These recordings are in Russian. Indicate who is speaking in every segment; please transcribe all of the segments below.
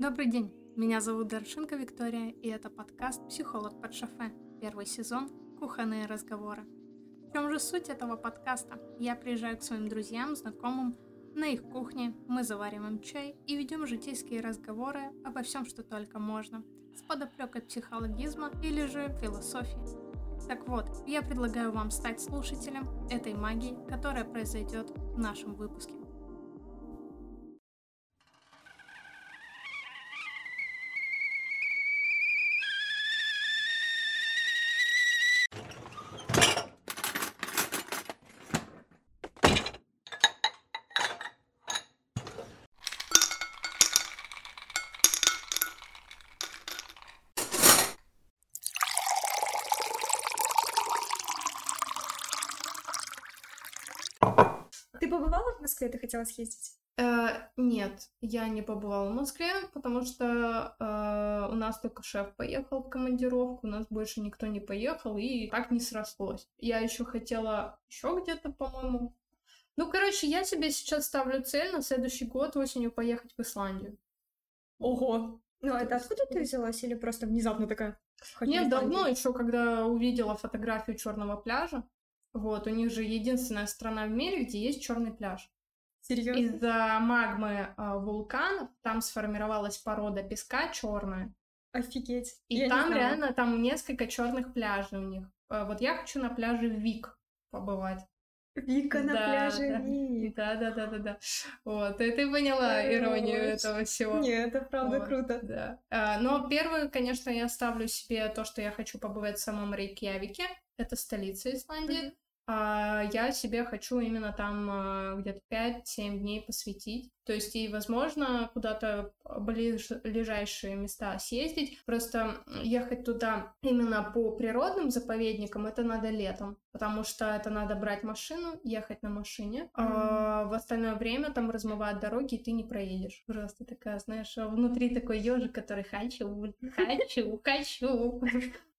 Speaker 1: Добрый день, меня зовут Даршинка Виктория, и это подкаст «Психолог под шофе», первый сезон «Кухонные разговоры». В чем же суть этого подкаста? Я приезжаю к своим друзьям, знакомым, на их кухне, мы завариваем чай и ведем житейские разговоры обо всем, что только можно, с подоплекой психологизма или же философии. Так вот, я предлагаю вам стать слушателем этой магии, которая произойдет в нашем выпуске.
Speaker 2: Ты побывала в Москве? Ты хотела съездить?
Speaker 1: Э, нет, я не побывала в Москве, потому что э, у нас только шеф поехал в командировку, у нас больше никто не поехал, и так не срослось. Я еще хотела еще где-то, по-моему. Ну, короче, я себе сейчас ставлю цель на следующий год осенью поехать в Исландию.
Speaker 2: Ого! Ну, это откуда ты взялась или просто внезапно такая? «Хочу в
Speaker 1: Нет,
Speaker 2: Исландию»?
Speaker 1: давно еще, когда увидела фотографию черного пляжа. Вот, у них же единственная страна в мире, где есть черный пляж.
Speaker 2: Серьезно?
Speaker 1: Из-за магмы а, вулканов там сформировалась порода песка черная.
Speaker 2: Офигеть.
Speaker 1: И
Speaker 2: Я
Speaker 1: там реально там несколько черных пляжей у них. А, Вот я хочу на пляже Вик побывать.
Speaker 2: Вика на
Speaker 1: Да,
Speaker 2: пляже
Speaker 1: да.
Speaker 2: Вик.
Speaker 1: Да, да, да, да, да. Вот, и ты поняла иронию
Speaker 2: Хорош.
Speaker 1: этого всего.
Speaker 2: Нет, это правда
Speaker 1: Вот,
Speaker 2: круто.
Speaker 1: Да. А, Но первое, конечно, я ставлю себе то, что я хочу побывать в самом Рейкьявике. Это столица Исландии.
Speaker 2: Мгм.
Speaker 1: А Я себе хочу именно там а, где-то 5-7 дней посвятить. То есть и, возможно, куда-то ближайшие места съездить. Просто ехать туда именно по природным заповедникам это надо летом, потому что это надо брать машину, ехать на машине. А в остальное время там размывают дороги, и ты не проедешь. Просто такая, знаешь, внутри такой ежик, который хочу, хочу, хочу.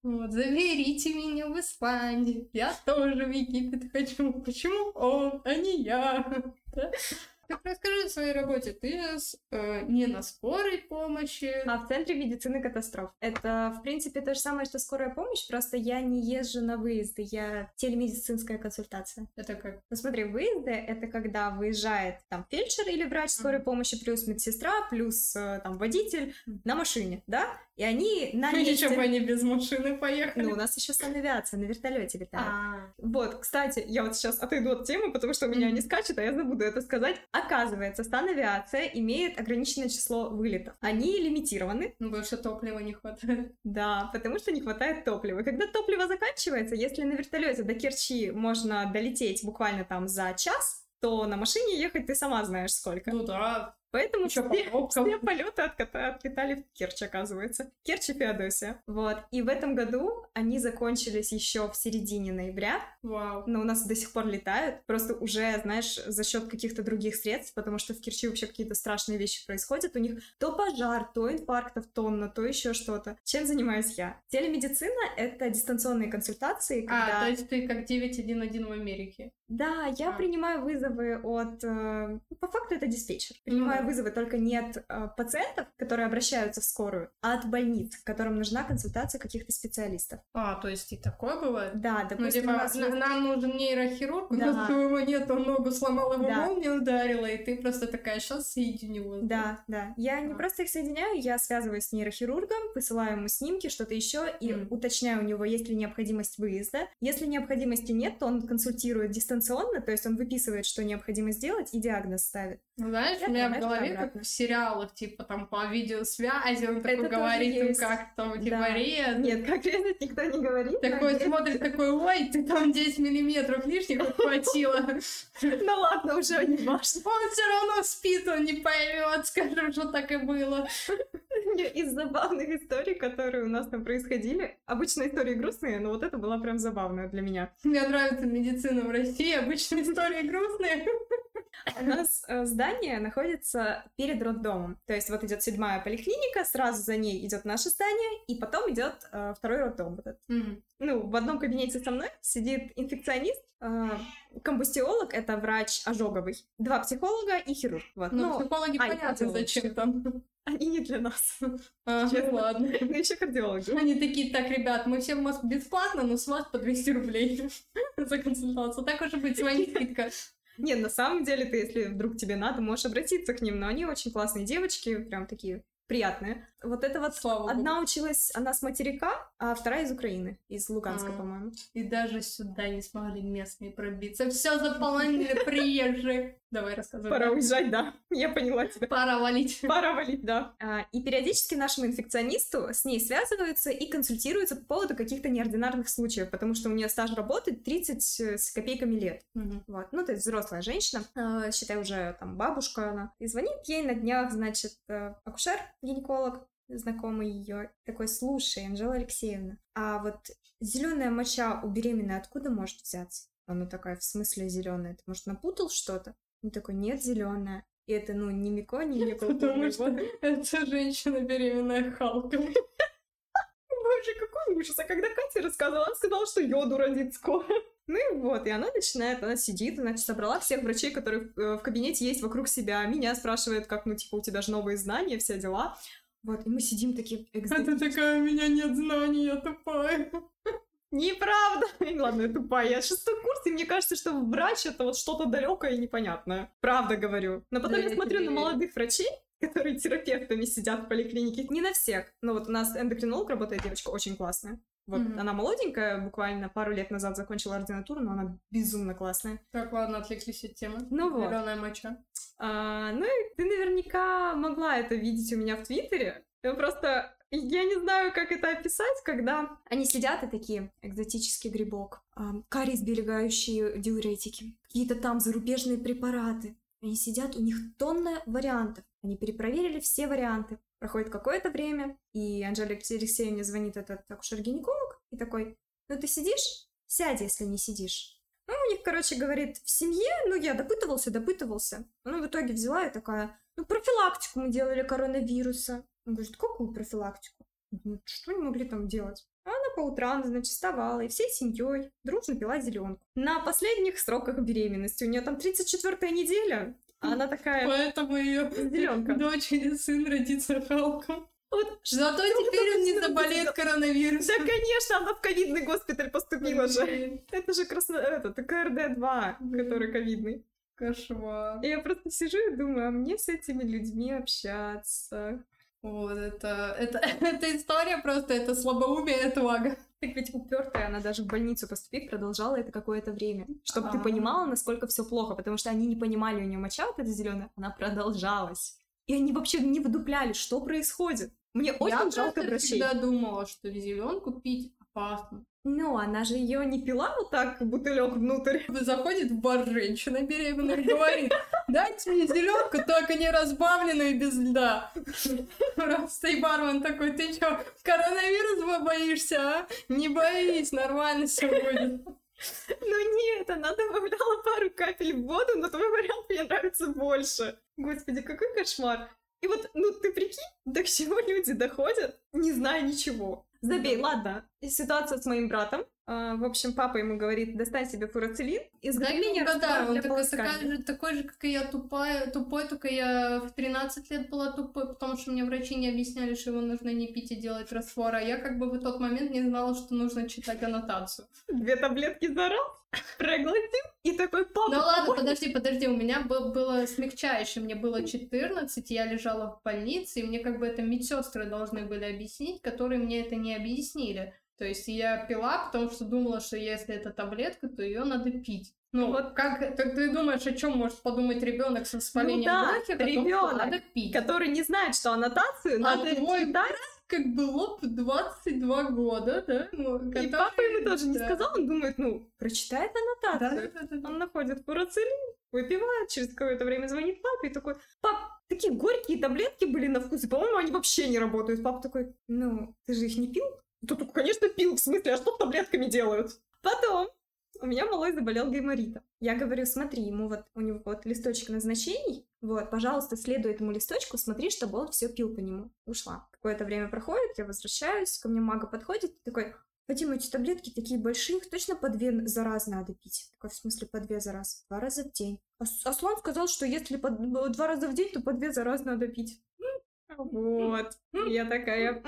Speaker 1: Вот, заберите меня в Исландию. Я тоже в Египет хочу. Почему он, а не я? Так расскажи о своей работе. Ты с- э, не на скорой помощи.
Speaker 2: А в Центре медицины катастроф. Это, в принципе, то же самое, что скорая помощь, просто я не езжу на выезды, я телемедицинская консультация.
Speaker 1: Это как?
Speaker 2: Ну смотри, выезды — это когда выезжает там фельдшер или врач скорой
Speaker 1: Мгм.
Speaker 2: помощи, плюс медсестра, плюс э, там водитель
Speaker 1: Мгм.
Speaker 2: на машине, да? И они на
Speaker 1: Ну,
Speaker 2: месте...
Speaker 1: Ничего, они без машины поехали.
Speaker 2: Ну, у нас еще санавиация на вертолете летает.
Speaker 1: А,
Speaker 2: Вот, кстати, я вот сейчас отойду от темы, потому что у меня
Speaker 1: Мгм.
Speaker 2: не скачет, а я забуду это сказать. Оказывается, санавиация имеет ограниченное число вылетов. Они лимитированы,
Speaker 1: ну, больше топлива не хватает.
Speaker 2: да, потому что не хватает топлива. Когда топливо заканчивается, если на вертолете до Керчи можно долететь буквально там за час, то на машине ехать ты сама знаешь сколько.
Speaker 1: Ну да,
Speaker 2: Поэтому
Speaker 1: еще
Speaker 2: все, все полеты отката- отлетали в Керчь, оказывается. Керчь и Феодосия. Вот. И в этом году они закончились еще в середине ноября,
Speaker 1: Вау.
Speaker 2: но у нас до сих пор летают, просто уже, знаешь, за счет каких-то других средств, потому что в Керчи вообще какие-то страшные вещи происходят. У них то пожар, то инфарктов тонна, то еще что-то. Чем занимаюсь я? Телемедицина — это дистанционные консультации, когда...
Speaker 1: А, то есть ты как 911 в Америке.
Speaker 2: Да, я
Speaker 1: А.
Speaker 2: принимаю вызовы от... э, По факту это диспетчер. Принимаю
Speaker 1: да.
Speaker 2: Вызовы только не от э, пациентов, которые обращаются в скорую, а от больниц, которым нужна консультация каких-то специалистов.
Speaker 1: А, то есть и такое бывает?
Speaker 2: Да,
Speaker 1: Ну,
Speaker 2: допустим,
Speaker 1: типа,
Speaker 2: у нас
Speaker 1: на-
Speaker 2: есть-
Speaker 1: нам нужен нейрохирург, у
Speaker 2: Да.
Speaker 1: нас твоего нет, он ногу сломал, его
Speaker 2: Да.
Speaker 1: молния ударила, и ты просто такая, сейчас соединю.
Speaker 2: Да, да. Я не
Speaker 1: А.
Speaker 2: просто их соединяю, я связываюсь с нейрохирургом, посылаю ему снимки, что-то еще, и
Speaker 1: М.
Speaker 2: уточняю у него, есть ли необходимость выезда. Если необходимости нет, то он консультирует дистанционно, то есть он выписывает, что необходимо сделать, и диагноз ставит.
Speaker 1: Ну, Знаешь,
Speaker 2: Я
Speaker 1: у меня в голове,
Speaker 2: что
Speaker 1: как в сериалах, типа там по видеосвязи, он такой говорит им, как там, типа,
Speaker 2: Да.
Speaker 1: резать.
Speaker 2: Нет, как резать никто не говорит.
Speaker 1: Такой смотрит, такой, ой, ты там 10 миллиметров лишних отхватила.
Speaker 2: Ну ладно, уже не важно.
Speaker 1: Он все равно спит, он не поймет, скажем, что так и было.
Speaker 2: Из забавных историй, которые у нас там происходили. Обычно истории грустные, но вот это была прям забавная для меня.
Speaker 1: Мне нравится медицина в России, обычно истории грустные.
Speaker 2: У нас э, здание находится перед роддомом. То есть вот идет седьмая поликлиника, сразу за ней идет наше здание, и потом идет э, второй роддом. Вот этот.
Speaker 1: Мгм.
Speaker 2: Ну, в одном кабинете со мной сидит инфекционист, э, комбустиолог, это врач ожоговый, два психолога и хирург. Вот.
Speaker 1: Ну,
Speaker 2: Ну,
Speaker 1: психологи
Speaker 2: а,
Speaker 1: понятно, зачем там.
Speaker 2: они не для нас.
Speaker 1: А, ну ладно.
Speaker 2: Ну, еще кардиологи.
Speaker 1: Они такие, так, ребят, мы всем вас бесплатно, но с вас по 200 рублей за консультацию. Так уже быть, с вами скидка.
Speaker 2: Не, на самом деле, ты, если вдруг тебе надо, можешь обратиться к ним, но они очень классные девочки, прям такие приятные. Вот это вот
Speaker 1: Слава богу.
Speaker 2: одна училась, она с материка, а вторая из Украины, из Луганска,
Speaker 1: А.
Speaker 2: по-моему.
Speaker 1: И даже сюда не смогли местные пробиться. Все заполонили приезжие. Давай рассказывай.
Speaker 2: Пора уезжать, да. Я поняла тебя.
Speaker 1: Пора валить.
Speaker 2: Пора валить, да. А, И периодически нашему инфекционисту с ней связываются и консультируются по поводу каких-то неординарных случаев, потому что у нее стаж работы 30 с копейками лет.
Speaker 1: Мгм.
Speaker 2: Вот. Ну, то есть взрослая женщина, э, считай, уже там бабушка она. И звонит ей на днях, значит, э, акушер-гинеколог, знакомый ее, такой, слушай, Анжела Алексеевна, а вот зеленая моча у беременной откуда может взяться? Она такая, в смысле зеленая? Ты, может, напутал что-то? Он такой, нет, зеленая. И это, ну, не Мико, не Мико.
Speaker 1: Потому что это женщина беременная Халком.
Speaker 2: Боже, какой ужас. А когда Катя рассказывала, она сказала, что йоду родит скоро. Ну и вот, и она начинает, она сидит, значит, собрала всех врачей, которые э, в кабинете есть вокруг себя. Меня спрашивает, как, ну, типа, у тебя же новые знания, все дела. Вот, и мы сидим такие...
Speaker 1: А
Speaker 2: экзотически.
Speaker 1: ты такая, у меня нет знаний, я тупая.
Speaker 2: Неправда! Ладно, я тупая. Я шестой курс, и мне кажется, что врач это вот что-то далекое и непонятное. Правда говорю. Но потом я смотрю на молодых врачей, которые терапевтами сидят в поликлинике. Не на всех. Но вот у нас эндокринолог работает девочка очень классная. Вот
Speaker 1: Мгм.
Speaker 2: она молоденькая, буквально пару лет назад закончила ординатуру, но она безумно классная.
Speaker 1: Так, ладно, отвлеклись от темы.
Speaker 2: Ну вот.
Speaker 1: Зеленая моча.
Speaker 2: А, ну и ты наверняка могла это видеть у меня в Твиттере. Я просто... Я не знаю, как это описать, когда они сидят и такие, экзотический грибок, карий сберегающие диуретики, какие-то там зарубежные препараты. Они сидят, у них тонна вариантов. Они перепроверили все варианты. Проходит какое-то время, и Анжеле Алексеевне звонит этот акушер-гинеколог и такой, ну ты сидишь? Сядь, если не сидишь. Ну, у них, короче, говорит, в семье, ну, я допытывался, допытывался. Ну, в итоге взяла и такая, ну, профилактику мы делали коронавируса. Он говорит, какую профилактику? Что они могли там делать? А Она по утрам, значит, вставала и всей семьей дружно пила зеленку. На последних сроках беременности. У нее там 34-я неделя, а она такая
Speaker 1: Поэтому ее
Speaker 2: зеленка.
Speaker 1: дочь или сын родится Халком.
Speaker 2: Вот,
Speaker 1: Зато теперь он не заболеет коронавирусом.
Speaker 2: да, конечно, она в ковидный госпиталь поступила же. Это же красно... Это, КРД-2,
Speaker 1: Мгм.
Speaker 2: который ковидный.
Speaker 1: Кошмар.
Speaker 2: Я просто сижу и думаю, а мне с этими людьми общаться.
Speaker 1: Вот это, это, эта история просто, это слабоумие, это лага.
Speaker 2: Так ведь упертая, она даже в больницу поступить продолжала это какое-то время. Чтобы ты
Speaker 1: А.
Speaker 2: понимала, насколько все плохо, потому что они не понимали, у нее моча вот эта зеленая, она продолжалась. И они вообще не выдупляли, что происходит. Мне очень
Speaker 1: Я
Speaker 2: жалко
Speaker 1: просто
Speaker 2: врачей.
Speaker 1: всегда думала, что зеленку пить опасно.
Speaker 2: Ну, она же ее не пила вот так, бутылек внутрь.
Speaker 1: Заходит в бар женщина беременная и говорит, дайте мне зеленку, только не разбавленную без льда. Просто и бармен такой, ты чё, коронавирус боишься, а? Не боись, нормально все будет.
Speaker 2: Ну нет, она добавляла пару капель в воду, но твой вариант мне нравится больше. Господи, какой кошмар. И вот, ну ты прикинь, до чего люди доходят, не зная ничего. Забей, ладно. И ситуация с моим братом. А, в общем, папа ему говорит, достань себе фурацилин. Изготовление
Speaker 1: Да,
Speaker 2: раствора
Speaker 1: он
Speaker 2: для
Speaker 1: такой, такая же, такой же, как и я, тупая, тупой, только я в 13 лет была тупой, потому что мне врачи не объясняли, что его нужно не пить и делать раствор, а я как бы в тот момент не знала, что нужно читать аннотацию.
Speaker 2: Две таблетки за раз, проглотил, и такой, папа,
Speaker 1: Ну ладно,
Speaker 2: помой».
Speaker 1: подожди, подожди, у меня был, было смягчающее, мне было 14, я лежала в больнице, и мне как бы это медсестры должны были объяснить, которые мне это не объяснили. То есть я пила, потому что думала, что если это таблетка, то ее надо пить. Ну,
Speaker 2: Вот.
Speaker 1: вот как так ты думаешь, о чем может подумать ребенок с воспалением
Speaker 2: Ну да,
Speaker 1: что
Speaker 2: ребёнок,
Speaker 1: надо пить.
Speaker 2: который не знает, что аннотацию
Speaker 1: А
Speaker 2: надо
Speaker 1: твой
Speaker 2: читать.
Speaker 1: Как было в 22 года, да? Ну,
Speaker 2: И
Speaker 1: который-
Speaker 2: папа ему тоже не
Speaker 1: да.
Speaker 2: сказал, он думает, ну, прочитает
Speaker 1: Да,
Speaker 2: аннотацию.
Speaker 1: да, да, да.
Speaker 2: Он находит фурацилин, выпивает, через какое-то время звонит папе и такой, пап, такие горькие таблетки были на вкус, и, по-моему, они вообще не работают. Папа такой, ну, ты же их не пил? Такой, конечно, пил, в смысле, а что с таблетками делают? Потом у меня малой заболел гайморитом. Я говорю, смотри, ему вот, у него вот листочек назначений, вот, пожалуйста, следуй этому листочку, смотри, чтобы он все пил по нему. Ушла. Какое-то время проходит, я возвращаюсь, ко мне мага подходит, такой, Вадим, эти таблетки такие большие, их точно по две за раз надо пить. Такой, в смысле, по две за раз? Два раза в день. Аслан сказал, что если по два раза в день, то по две за раз надо пить. Вот. Я такая...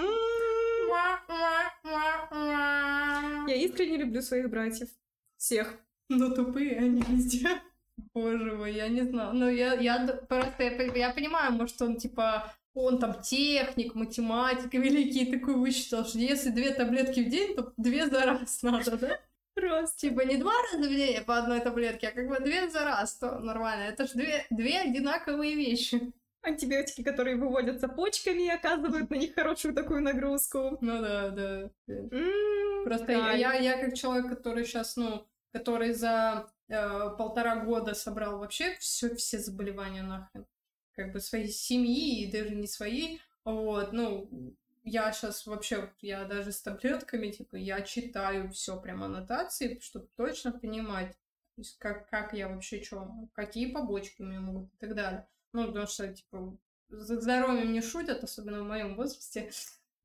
Speaker 2: Я искренне люблю своих братьев. Всех.
Speaker 1: Но тупые они везде. Боже мой, я не знаю. Ну, я, я просто, я, я понимаю, может, он, типа, он там техник, математик великий, такой высчитал, что если две таблетки в день, то две за раз надо, да? Просто, типа, не два раза в день по одной таблетке, а как бы две за раз, то нормально. Это же две, две одинаковые вещи.
Speaker 2: Антибиотики, которые выводятся почками и оказывают на них хорошую такую нагрузку.
Speaker 1: Ну да, да. Mm, Просто я, я, я как человек, который сейчас, ну, который за э, полтора года собрал вообще все, все заболевания нахрен как бы своей семьи и даже не свои. Вот, ну, я сейчас вообще, я даже с таблетками, типа, я читаю все прям аннотации, чтобы точно понимать, то есть как, как я вообще, что, какие побочки у меня могут и так далее. Ну, потому что, типа, за здоровьем не шутят, особенно в моем возрасте.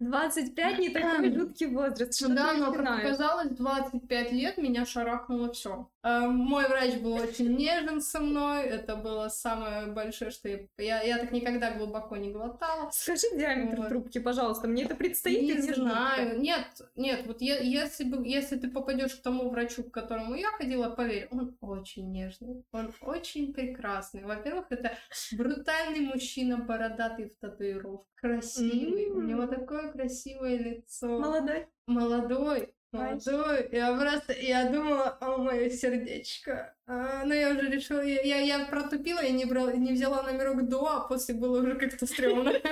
Speaker 2: 25 не такой жуткий возраст.
Speaker 1: Что да, но, как оказалось, 25 лет меня шарахнуло все. Э, мой врач был очень нежен со мной. Это было самое большое, что я... Я, я так никогда глубоко не глотала.
Speaker 2: Скажи диаметр вот. трубки, пожалуйста. Мне это предстоит
Speaker 1: Не знаю. Жутко? Нет, нет. Вот я, если, бы, если ты попадешь к тому врачу, к которому я ходила, поверь, он очень нежный. Он очень прекрасный. Во-первых, это брутальный мужчина, бородатый в татуировках. Красивый. Mm-hmm. У него такое красивое лицо.
Speaker 2: Молодой.
Speaker 1: Молодой. Молодой. Я просто, я думала, о, мое сердечко. А, но я уже решила, я, я, я протупила, я не, брала, не взяла номерок до, а после было уже как-то стрёмно.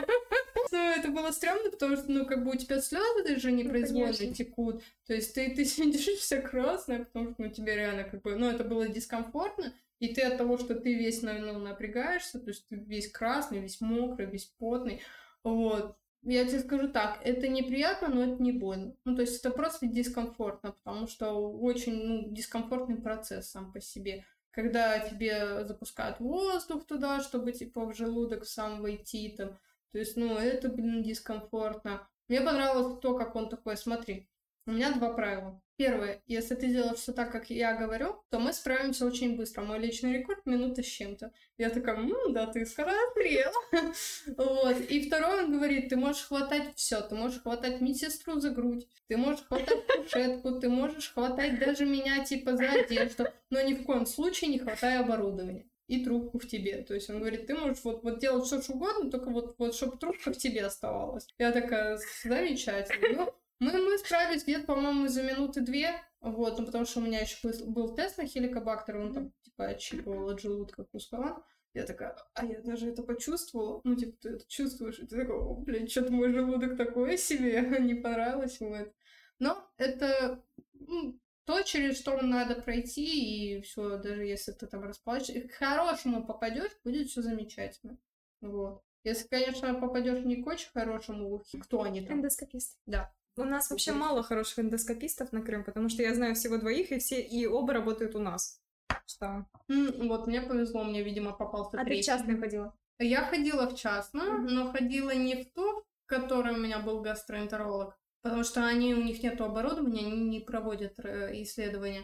Speaker 1: Ну, это было стрёмно, потому что, ну, как бы у тебя слезы даже непроизвольно текут. То есть ты, ты сидишь вся красная, потому что, ну, тебе реально как бы, ну, это было дискомфортно. И ты от того, что ты весь, ну, напрягаешься, то есть ты весь красный, весь мокрый, весь потный, вот. Я тебе скажу так, это неприятно, но это не больно. Ну, то есть это просто дискомфортно, потому что очень ну, дискомфортный процесс сам по себе. Когда тебе запускают воздух туда, чтобы типа в желудок сам войти там. То есть, ну, это, блин, дискомфортно. Мне понравилось то, как он такой, смотри, у меня два правила. Первое, если ты делаешь все так, как я говорю, то мы справимся очень быстро. Мой личный рекорд минута с чем-то. Я такая, М, да ты смотрела. вот. И второе, он говорит, ты можешь хватать все. Ты можешь хватать медсестру за грудь, ты можешь хватать кушетку, ты можешь хватать даже меня типа за одежду, но ни в коем случае не хватай оборудования и трубку в тебе. То есть он говорит, ты можешь вот, вот делать что угодно, только вот, вот чтобы трубка в тебе оставалась. Я такая, замечательно. Ну, мы, мы справились где-то, по-моему, за минуты две. Вот, ну потому что у меня еще был, был тест на хеликобактер, он там типа отщипывал от желудка кускован. Я такая, а я даже это почувствовала. Ну, типа, ты это чувствуешь, и ты такой, о, блин, что-то мой желудок такое себе, не понравилось вот. Но это ну, то, через что надо пройти, и все, даже если ты там расплачешь, к хорошему попадешь, будет все замечательно. Вот. Если, конечно, попадешь не к очень хорошему, кто они там?
Speaker 2: Эндоскопист.
Speaker 1: Да.
Speaker 2: У нас вообще мало хороших эндоскопистов на Крым, потому что я знаю всего двоих, и все и оба работают у нас. Что?
Speaker 1: Mm, вот, мне повезло, мне, видимо, попался
Speaker 2: А третий. ты в частную ходила?
Speaker 1: Я ходила в частную, mm-hmm. но ходила не в ту, в которой у меня был гастроэнтеролог, потому что они, у них нет оборудования, они не проводят э, исследования.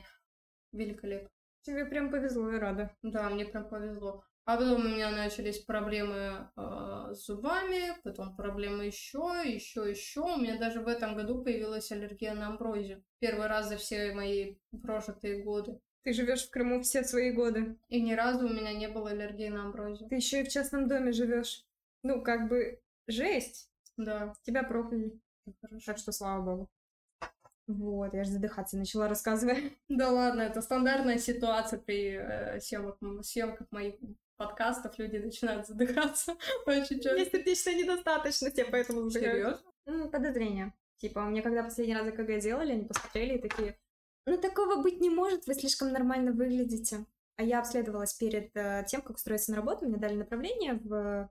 Speaker 1: Великолепно.
Speaker 2: Тебе прям повезло, я рада.
Speaker 1: Да, мне прям повезло. А потом у меня начались проблемы э, с зубами, потом проблемы еще, еще, еще. У меня даже в этом году появилась аллергия на амброзию. Первый раз за все мои прожитые годы.
Speaker 2: Ты живешь в Крыму все свои годы.
Speaker 1: И ни разу у меня не было аллергии на амброзию.
Speaker 2: Ты еще и в частном доме живешь. Ну, как бы жесть.
Speaker 1: Да.
Speaker 2: Тебя прокляли. Так что слава богу. Вот, я же задыхаться начала рассказывать.
Speaker 1: Да ладно, это стандартная ситуация при э, съемках, съемках моих подкастов люди начинают задыхаться очень часто.
Speaker 2: Есть сердечная недостаточность, я поэтому
Speaker 1: задыхаюсь.
Speaker 2: Ну, подозрение. Типа, мне когда последний раз ЭКГ делали, они посмотрели и такие, ну, такого быть не может, вы слишком нормально выглядите. А я обследовалась перед э, тем, как устроиться на работу, мне дали направление в...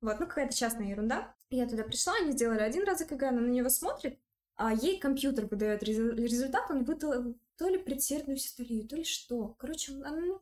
Speaker 2: Вот, ну, какая-то частная ерунда. Я туда пришла, они сделали один раз ЭКГ, она на него смотрит, а ей компьютер выдает результат, он выдал, то ли предсердную систолию, то ли что. Короче, она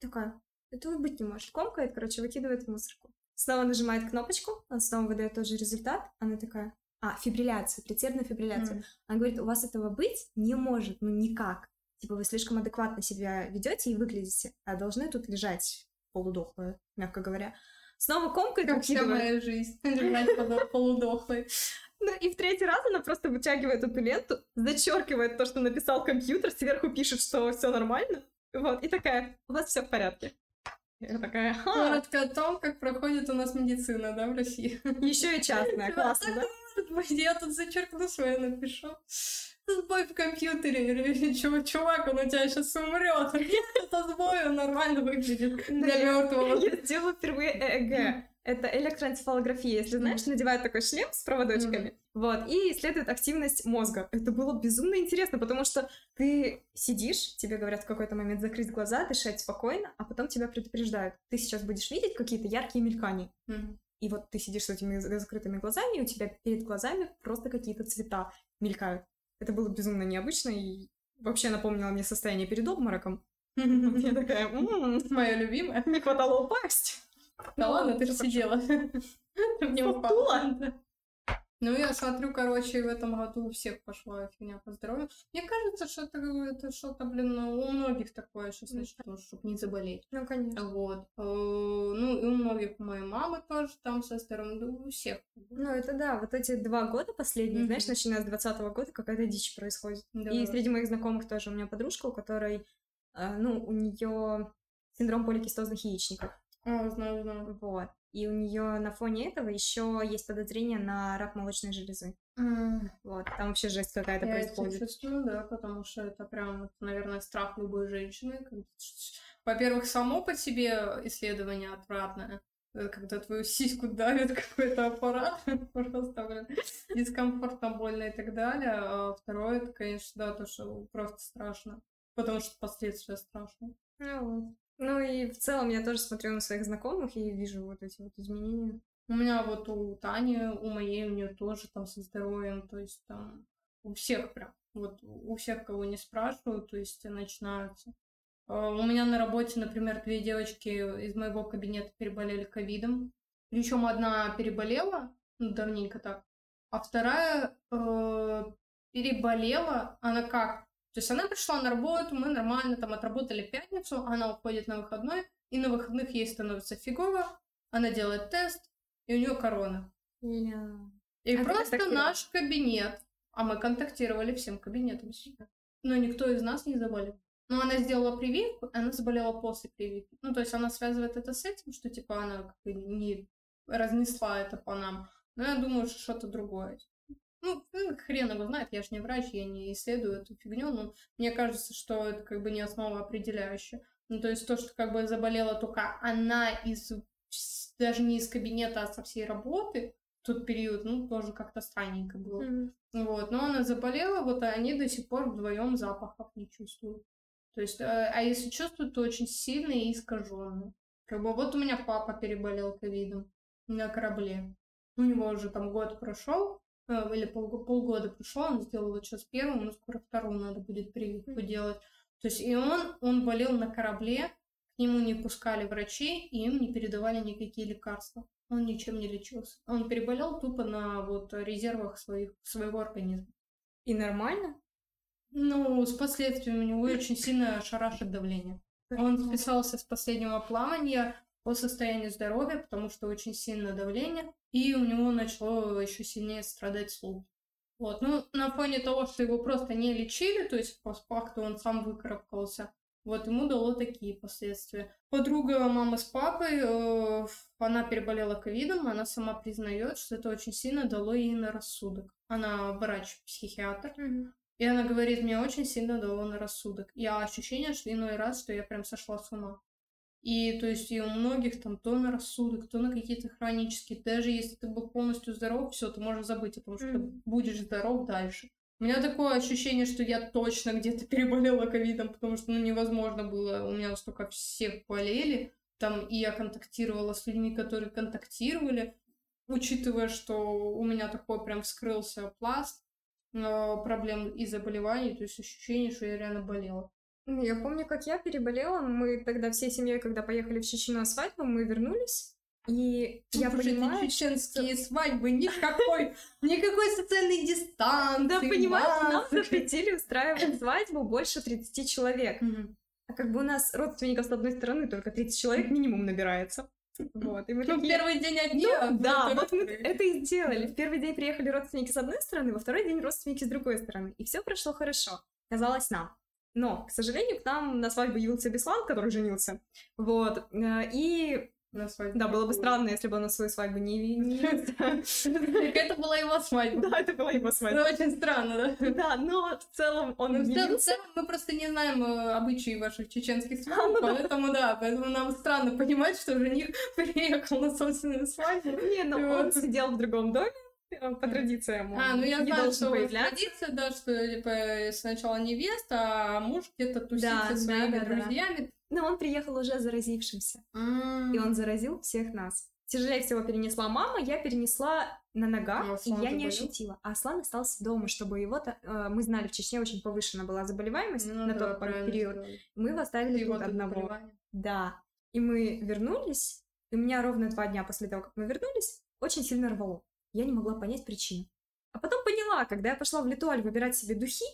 Speaker 2: такая, этого быть не может. Комкает, короче, выкидывает в мусорку. Снова нажимает кнопочку, он снова выдает тот же результат. Она такая, а, фибрилляция, предсердная фибрилляция. Mm. Она говорит, у вас этого быть не может, ну никак. Типа вы слишком адекватно себя ведете и выглядите, а должны тут лежать полудохлые, мягко говоря. Снова комкает,
Speaker 1: Как вся моя жизнь, лежать полудохлой.
Speaker 2: Ну и в третий раз она просто вытягивает эту ленту, зачеркивает то, что написал компьютер, сверху пишет, что все нормально. Вот, и такая, у вас все в порядке. Я такая, Ха!
Speaker 1: Коротко о том, как проходит у нас медицина, да, в России.
Speaker 2: Еще и частная, классно, да?
Speaker 1: Я тут зачеркну свое напишу. Сбой в компьютере, чувак, он у тебя сейчас умрет. Сбой, он нормально выглядит для мертвого.
Speaker 2: Я сделала впервые ЭЭГ. Это электроэнцефалография, если знаешь, надевают такой шлем с проводочками, mm-hmm. вот, и исследуют активность мозга. Это было безумно интересно, потому что ты сидишь, тебе говорят в какой-то момент закрыть глаза, дышать спокойно, а потом тебя предупреждают. Ты сейчас будешь видеть какие-то яркие мелькания. Mm-hmm. И вот ты сидишь с этими закрытыми глазами, и у тебя перед глазами просто какие-то цвета мелькают. Это было безумно необычно и вообще напомнило мне состояние перед обмороком. Я такая,
Speaker 1: моя любимая.
Speaker 2: Не хватало упасть.
Speaker 1: Да ладно, ты же сидела. В него ну, я смотрю, короче, в этом году у всех пошла фигня по здоровью. Мне кажется, что это, это что-то, блин, ну, у многих такое сейчас начнется, чтобы не заболеть.
Speaker 2: Ну, конечно.
Speaker 1: Вот. Э, ну, и у многих, у моей мамы тоже там со здоровьем, да у всех.
Speaker 2: Ну, это да, вот эти два года последние, mm-hmm. знаешь, начиная с двадцатого года какая-то дичь происходит. Да. И среди моих знакомых тоже у меня подружка, у которой, э, ну, у нее синдром поликистозных яичников.
Speaker 1: А, знаю, знаю.
Speaker 2: Вот. И у нее на фоне этого еще есть подозрение на рак молочной железы.
Speaker 1: Mm.
Speaker 2: Вот, там вообще жесть какая-то
Speaker 1: Я
Speaker 2: происходит.
Speaker 1: Я чувствую, да, потому что это прям, наверное, страх любой женщины. Во-первых, само по себе исследование отвратное. Когда твою сиську давит какой-то аппарат, просто, блин, дискомфортно, больно и так далее. А второе, это, конечно, да, то, что просто страшно. Потому что последствия страшные.
Speaker 2: Ну вот. Ну и в целом я тоже смотрю на своих знакомых и вижу вот эти вот изменения.
Speaker 1: У меня вот у Тани, у моей, у нее тоже там со здоровьем, то есть там у всех прям, вот у всех, кого не спрашиваю, то есть начинаются. А, у меня на работе, например, две девочки из моего кабинета переболели ковидом. Причем одна переболела, ну, давненько так, а вторая э, переболела, она как? То есть она пришла на работу, мы нормально там отработали пятницу, она уходит на выходной, и на выходных ей становится фигово, она делает тест, и у нее корона.
Speaker 2: Yeah.
Speaker 1: И а просто наш кабинет, а мы контактировали всем кабинетом но никто из нас не заболел. Но она сделала прививку, она заболела после прививки. Ну, то есть она связывает это с этим, что типа она как бы не разнесла это по нам. Но я думаю, что что-то другое. Ну, ну, хрен его знает, я же не врач, я не исследую эту фигню, но мне кажется, что это как бы не основа определяющая. Ну, то есть то, что как бы заболела только она из, даже не из кабинета, а со всей работы, тот период, ну, тоже как-то странненько было.
Speaker 2: Mm-hmm.
Speaker 1: Вот, но она заболела, вот, а они до сих пор вдвоем запахов не чувствуют. То есть, а, а если чувствуют, то очень сильные и искаженные. Как бы вот у меня папа переболел ковидом на корабле. У него уже там год прошел, или пол, полгода прошло, он сделал вот сейчас первую, но скоро вторую надо будет прививку делать. То есть и он, он болел на корабле, к нему не пускали врачи, и им не передавали никакие лекарства. Он ничем не лечился. Он переболел тупо на вот резервах своих, своего организма.
Speaker 2: И нормально?
Speaker 1: Ну, с последствиями у него очень сильно шарашит давление. Он списался с последнего плавания по состоянию здоровья, потому что очень сильное давление, и у него начало еще сильнее страдать слух. Вот, ну, на фоне того, что его просто не лечили, то есть по факту он сам выкарабкался, вот, ему дало такие последствия. Подруга мамы с папой, э, она переболела ковидом, она сама признает, что это очень сильно дало ей на рассудок. Она врач-психиатр,
Speaker 2: mm-hmm.
Speaker 1: и она говорит, мне очень сильно дало на рассудок. Я ощущение, что иной раз, что я прям сошла с ума. И то есть и у многих там то на рассудок, то на какие-то хронические. Даже если ты был полностью здоров, все, ты можешь забыть о том, что mm. ты будешь здоров дальше. У меня такое ощущение, что я точно где-то переболела ковидом, потому что ну, невозможно было. У меня столько всех болели. Там и я контактировала с людьми, которые контактировали. Учитывая, что у меня такой прям вскрылся пласт, э, проблем и заболеваний, то есть ощущение, что я реально болела.
Speaker 2: Я помню, как я переболела. Мы тогда всей семьей, когда поехали в Чечню на свадьбу, мы вернулись. И я
Speaker 1: Слушай, эти
Speaker 2: понимаю,
Speaker 1: чеченские свадьбы, никакой, никакой социальной дистанции.
Speaker 2: да, понимаешь, нам запретили устраивать свадьбу больше 30 человек. А как бы у нас родственников с одной стороны только 30 человек минимум набирается. Вот, и мы
Speaker 1: Ну,
Speaker 2: такие...
Speaker 1: первый день одни,
Speaker 2: Ну,
Speaker 1: а
Speaker 2: да, вот мы это и сделали. В первый день приехали родственники с одной стороны, во второй день родственники с другой стороны. И все прошло хорошо. Казалось нам. Но, к сожалению, к нам на свадьбу явился Беслан, который женился. Вот. э, И,
Speaker 1: на свадьбе.
Speaker 2: да, было бы странно, если бы он на свою свадьбу не яви- не явился.
Speaker 1: Это была его свадьба.
Speaker 2: Да, это была его свадьба.
Speaker 1: Это очень странно, да?
Speaker 2: Да, но в целом он
Speaker 1: Ну, в целом, мы просто не знаем э, обычаи ваших чеченских
Speaker 2: А,
Speaker 1: свадеб,
Speaker 2: ну
Speaker 1: поэтому да, поэтому нам странно понимать, что жених приехал на собственную свадьбу.
Speaker 2: Не, но
Speaker 1: Вот.
Speaker 2: он сидел в другом доме, по традициям.
Speaker 1: А, ну я
Speaker 2: не
Speaker 1: знаю, что
Speaker 2: появляться.
Speaker 1: традиция, да, что типа сначала невеста, а муж где-то тусит
Speaker 2: Да,
Speaker 1: со
Speaker 2: да,
Speaker 1: своими
Speaker 2: да, да.
Speaker 1: друзьями.
Speaker 2: Но он приехал уже заразившимся. И он заразил всех нас. Тяжелее всего перенесла мама, я перенесла на
Speaker 1: А
Speaker 2: ногах, и
Speaker 1: Аслан
Speaker 2: я не
Speaker 1: заболел?
Speaker 2: ощутила. А Аслан остался дома, чтобы его... э, мы знали, в Чечне очень повышена была заболеваемость
Speaker 1: Ну
Speaker 2: на
Speaker 1: да,
Speaker 2: тот период.
Speaker 1: сделали.
Speaker 2: Мы его оставили
Speaker 1: Его
Speaker 2: тут одного. Да. И мы вернулись, и у меня ровно два дня после того, как мы вернулись, очень сильно рвало. Я не могла понять причину. А потом поняла, когда я пошла в Литуаль выбирать себе духи,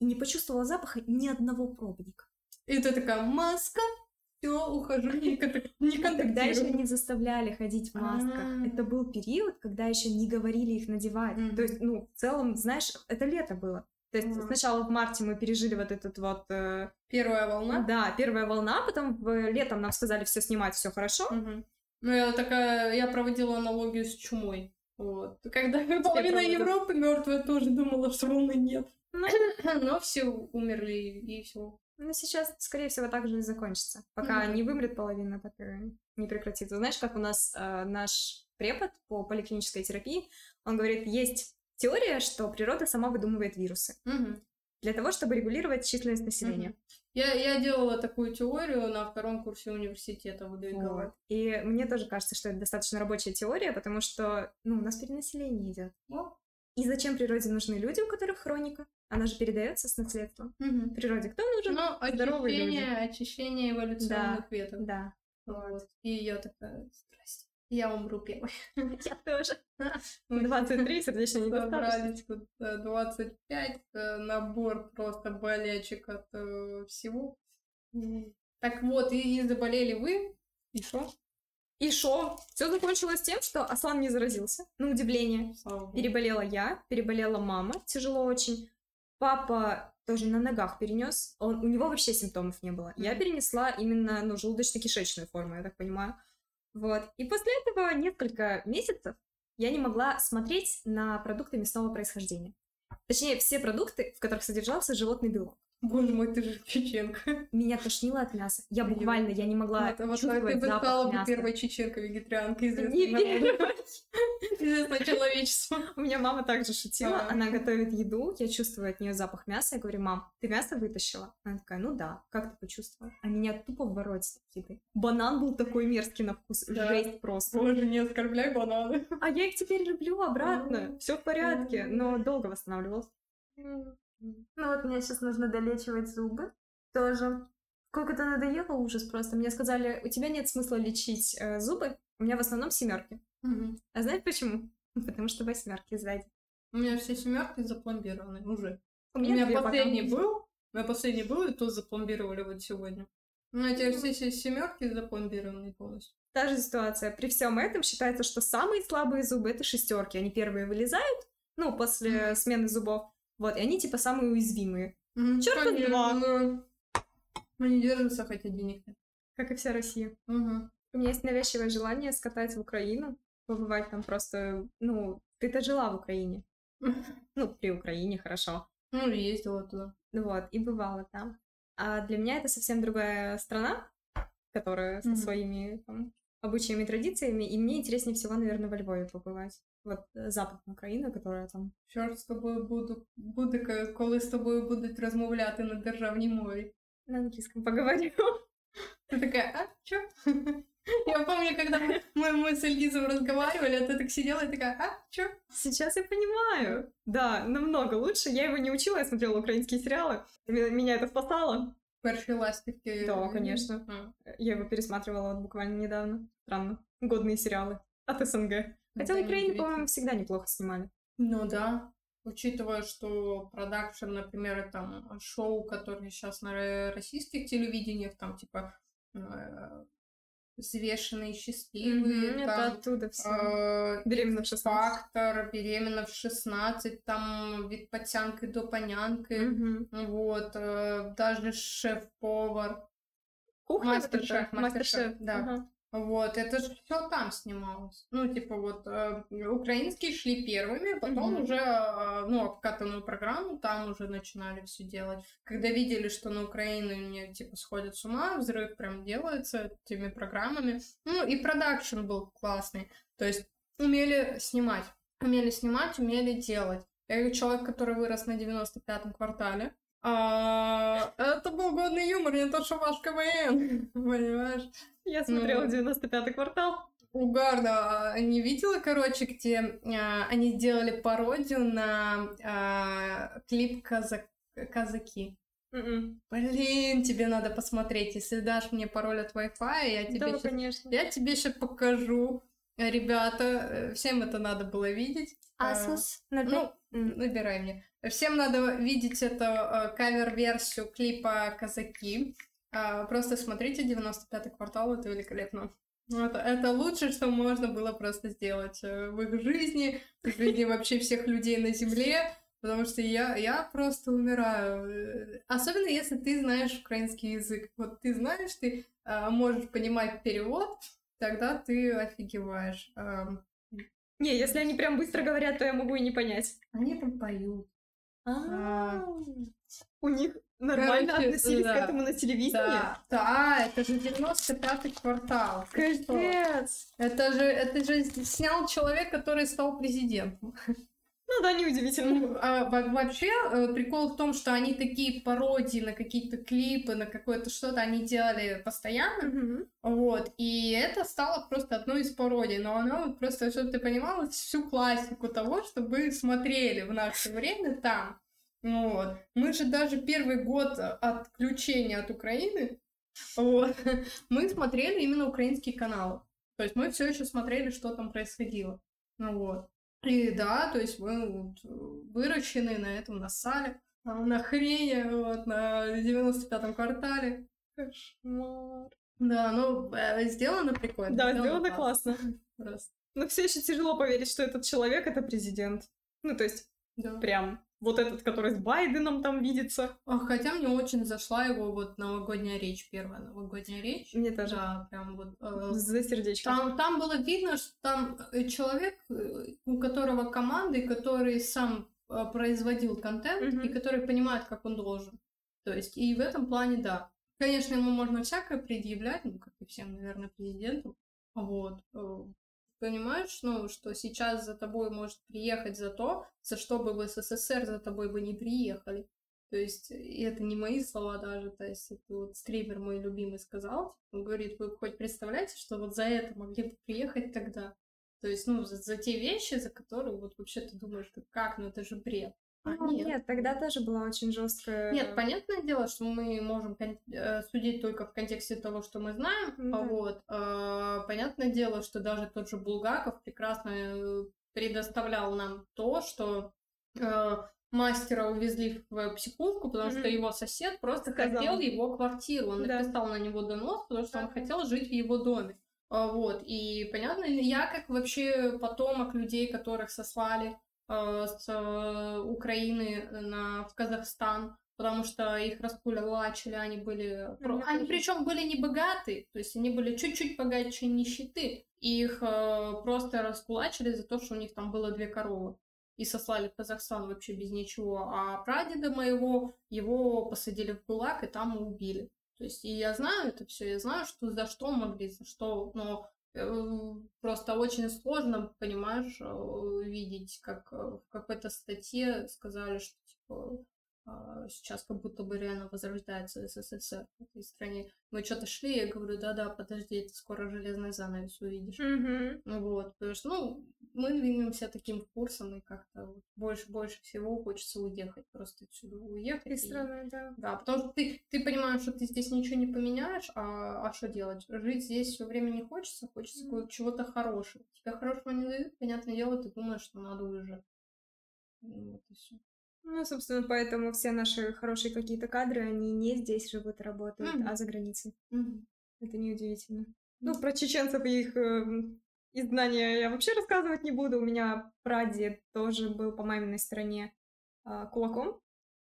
Speaker 2: и не почувствовала запаха ни одного пробника.
Speaker 1: И ты такая, маска, все, ухожу, не, не
Speaker 2: Тогда еще не заставляли ходить в масках.
Speaker 1: А.
Speaker 2: Это был период, когда еще не говорили их надевать. То есть, ну, в целом, знаешь, это лето было. То есть
Speaker 1: Мгм.
Speaker 2: сначала в марте мы пережили вот этот вот... э,
Speaker 1: Первая волна.
Speaker 2: да, первая волна, потом в- летом нам сказали все снимать, все хорошо.
Speaker 1: Мгм. Ну, я такая, я проводила аналогию с чумой. Вот. Когда половина
Speaker 2: проводят.
Speaker 1: Европы мертвая тоже думала, что волны нет.
Speaker 2: Ну.
Speaker 1: Но все умерли и все.
Speaker 2: Ну, сейчас, скорее всего, так же и закончится. Пока
Speaker 1: Мгм.
Speaker 2: не вымрет половина, так и не прекратится. Знаешь, как у нас э, наш препод по поликлинической терапии, он говорит, есть теория, что природа сама выдумывает вирусы для того, чтобы регулировать численность населения.
Speaker 1: Я, я делала такую теорию на втором курсе университета выдвигалась.
Speaker 2: Вот. И мне тоже кажется, что это достаточно рабочая теория, потому что ну, у нас перенаселение идет.
Speaker 1: Ну,
Speaker 2: И зачем природе нужны люди, у которых хроника? Она же передается с наследством.
Speaker 1: мгм.
Speaker 2: Природе кто нужен?
Speaker 1: Но
Speaker 2: здоровые люди.
Speaker 1: очищение, очищение эволюционных веток.
Speaker 2: Да.
Speaker 1: Вот. И я такая, здрасте, я умру первой.
Speaker 2: Я тоже.
Speaker 1: Мы
Speaker 2: 23 сердечно недостаточно.
Speaker 1: Собрались тут э, 25, э, набор просто болячек от э, всего. Так вот, и, и заболели вы, и что?
Speaker 2: И шо? Все закончилось тем, что Аслан не заразился. На удивление.
Speaker 1: Слава богу.
Speaker 2: Переболела я, переболела мама, тяжело очень. Папа тоже на ногах перенес. Он, у него вообще симптомов не было. Я перенесла именно ну, желудочно-кишечную форму, я так понимаю. Вот. И после этого несколько месяцев я не могла смотреть на продукты мясного происхождения. Точнее, все продукты, в которых содержался животный белок.
Speaker 1: Боже мой, ты же чеченка.
Speaker 2: Меня тошнило от мяса. Я буквально, я не могла
Speaker 1: Вот, вот
Speaker 2: чувствовать
Speaker 1: ты бы
Speaker 2: запах
Speaker 1: стала бы
Speaker 2: мяса.
Speaker 1: первой чеченкой-вегетарианкой известной человечеству.
Speaker 2: У меня мама также шутила,
Speaker 1: А.
Speaker 2: она готовит еду, я чувствую от нее запах мяса, я говорю, мам, ты мясо вытащила? Она такая, ну да, как ты почувствовала? А меня тупо в ворот еды. Банан был такой мерзкий на вкус, жесть просто.
Speaker 1: Боже, не оскорбляй бананы.
Speaker 2: А я их теперь люблю обратно,
Speaker 1: А.
Speaker 2: все в порядке,
Speaker 1: А.
Speaker 2: но долго восстанавливалась. Ну вот мне сейчас нужно долечивать зубы тоже. Сколько-то надоело ужас просто. Мне сказали, у тебя нет смысла лечить э, зубы, у меня в основном семерки.
Speaker 1: Мгм.
Speaker 2: А знаешь почему? Потому что восьмерки сзади.
Speaker 1: У меня все семерки запломбированы уже.
Speaker 2: У
Speaker 1: У меня
Speaker 2: две пока.
Speaker 1: последний был, у меня последний был, и то запломбировали вот сегодня. У меня теперь все семерки запломбированы полностью.
Speaker 2: Та же ситуация. При всем этом считается, что самые слабые зубы это шестерки. Они первые вылезают, ну, после
Speaker 1: Мгм.
Speaker 2: смены зубов. Вот, и они типа самые уязвимые. С
Speaker 1: Конечно,
Speaker 2: два.
Speaker 1: ну, Мы не держимся, хотя денег нет.
Speaker 2: Как и вся Россия.
Speaker 1: Мгм.
Speaker 2: У меня есть навязчивое желание скатать в Украину, побывать там просто, ну, ты-то жила в Украине. Ну, при Украине, хорошо.
Speaker 1: Ну, ездила туда.
Speaker 2: Вот, и бывала там. А для меня это совсем другая страна, которая со своими там, обычаями и традициями, и мне интереснее всего, наверное, во Львове побывать. Вот э, западная Украина, которая там...
Speaker 1: Ж з тобою буду, буде, коли з тобою будуть розмовляти на державній мові?
Speaker 2: На английском поговорю.
Speaker 1: Ти така, а, чо? Я помню, когда мы, мы, мы с Эльгизом разговаривали, а ты так сидела и такая, а, чё?
Speaker 2: Сейчас я понимаю. Да, намного лучше. Я его не учила, я смотрела украинские сериалы. Меня это спасало.
Speaker 1: Першие ластики.
Speaker 2: Да, конечно. А. Я его пересматривала вот буквально недавно. Странно. Годные сериалы от СНГ. Хотя в Украине, по-моему, всегда неплохо снимали.
Speaker 1: Ну да. Учитывая, что продакшн, например, там шоу, которые сейчас на российских телевидениях, там типа э, взвешенные, счастливые.
Speaker 2: Mm-hmm, там, это оттуда все. Э,
Speaker 1: беременна в 16. Фактор, беременна в 16, там вид подтянкой до понянкой. Mm-hmm. Вот, э, даже шеф-повар. Мастер-шеф, мастер-шеф, да. Uh-huh. Вот, это же все там снималось. Ну, типа вот, э, украинские шли первыми, потом mm-hmm. уже, э, ну, обкатанную программу там уже начинали все делать. Когда видели, что на Украину не, типа, сходят с ума, взрыв прям делается этими программами. Ну, и продакшн был классный. То есть умели снимать. Умели снимать, умели делать. Я человек, который вырос на 95-м квартале. А, это был годный юмор, не то, что ваш КВН, понимаешь?
Speaker 2: Я смотрела ну, 95-й квартал.
Speaker 1: Угарно. Не видела, короче, где а, они сделали пародию на а, клип Казак... «Казаки». Mm-mm. М-м. Блин, тебе надо посмотреть. Если дашь мне пароль от Wi-Fi, я тебе
Speaker 2: да, конечно.
Speaker 1: Я тебе сейчас покажу. Ребята, э, всем это надо было видеть.
Speaker 2: Asus?
Speaker 1: А, ну, набирай мне. Всем надо видеть эту э, кавер-версию клипа «Казаки». А, просто смотрите 95-й квартал, это великолепно. Это, это лучшее, что можно было просто сделать э, в их жизни, в жизни вообще всех людей на Земле, потому что я, я просто умираю. Особенно если ты знаешь украинский язык. Вот ты знаешь, ты а, можешь понимать перевод, тогда ты офигеваешь. А,
Speaker 2: не, если они прям быстро говорят, то я могу и не понять.
Speaker 1: Они там поют.
Speaker 2: А, у них нормально Короче, относились да. к этому на телевидении?
Speaker 1: Да, да, это же 95-й квартал.
Speaker 2: Капец!
Speaker 1: Это же, это же снял человек, который стал президентом.
Speaker 2: Ну да, неудивительно.
Speaker 1: Ну, а, вообще, э, прикол в том, что они такие пародии на какие-то клипы, на какое-то что-то они делали постоянно. Mm-hmm. Вот. И это стало просто одной из пародий. Но оно вот просто, чтобы ты понимала, всю классику того, что вы смотрели в наше время там. Вот. Мы же даже первый год отключения от Украины, вот, мы смотрели именно украинские каналы. То есть мы все еще смотрели, что там происходило. Ну вот. И да, то есть мы вот выращены на этом, на сале, на хрене, вот, на 95-м квартале. Кошмар. Да, ну, э, сделано прикольно.
Speaker 2: Да, сделано, сделано классно. Просто. Но все еще тяжело поверить, что этот человек это президент. Ну, то есть, да. прям вот этот, который с Байденом там видится.
Speaker 1: Хотя мне очень зашла его вот новогодняя речь, первая новогодняя речь.
Speaker 2: Мне тоже.
Speaker 1: Да, прям вот. Э,
Speaker 2: За сердечко.
Speaker 1: Там, там было видно, что там э, человек, э, у которого команды, который сам э, производил контент mm-hmm. и который понимает, как он должен. То есть, и в этом плане, да. Конечно, ему можно всякое предъявлять, ну, как и всем, наверное, президенту. Вот понимаешь, ну, что сейчас за тобой может приехать за то, за что бы в СССР за тобой бы не приехали. То есть, и это не мои слова даже, то есть, это вот стример мой любимый сказал, он говорит, вы хоть представляете, что вот за это могли бы приехать тогда? То есть, ну, за, за те вещи, за которые вот вообще ты думаешь, как, ну это же бред.
Speaker 2: А, ну, нет. нет, тогда тоже была очень жесткая.
Speaker 1: Нет, понятное дело, что мы можем э, судить только в контексте того, что мы знаем. Mm-hmm. Вот. Э, понятное дело, что даже тот же Булгаков прекрасно э, предоставлял нам то, что э, мастера увезли в психушку, потому mm-hmm. что его сосед просто Сказал. хотел его квартиру. Он да. написал на него донос, потому что он хотел жить в его доме. Вот, и понятно, я как вообще потомок людей, которых сослали Э, с э, Украины на, в Казахстан, потому что их раскулачили, они были... Mm-hmm. Они причем были не богаты, то есть они были чуть-чуть богаче нищеты. Их э, просто раскулачили за то, что у них там было две коровы. И сослали в Казахстан вообще без ничего. А прадеда моего, его посадили в ГУЛАГ и там убили. То есть, и я знаю это все, я знаю, что за что могли, за что, но Э, просто очень сложно, понимаешь, э, видеть, как э, в какой-то статье сказали, что типа сейчас как будто бы реально возрождается СССР в этой стране. Мы что-то шли, я говорю, да-да, подожди, ты скоро железный занавес увидишь.
Speaker 2: Мгм.
Speaker 1: Вот, потому что, ну, мы двигаемся таким курсом, и как-то больше-больше всего хочется уехать, просто отсюда уехать.
Speaker 2: Из
Speaker 1: и-
Speaker 2: страны, да.
Speaker 1: Да, потому что ты, ты понимаешь, что ты здесь ничего не поменяешь, а, а что делать? Жить здесь все время не хочется, хочется ко- чего-то хорошего. Тебе хорошего не дают, понятное дело, ты думаешь, что надо уезжать. Ну, Вот и все.
Speaker 2: Ну, собственно, поэтому все наши хорошие какие-то кадры, они не здесь живут и работают,
Speaker 1: Мгм.
Speaker 2: а за границей. Это неудивительно. Ну, про чеченцев и их эм, изгнание я вообще рассказывать не буду. У меня прадед тоже был по маминой стороне а, кулаком,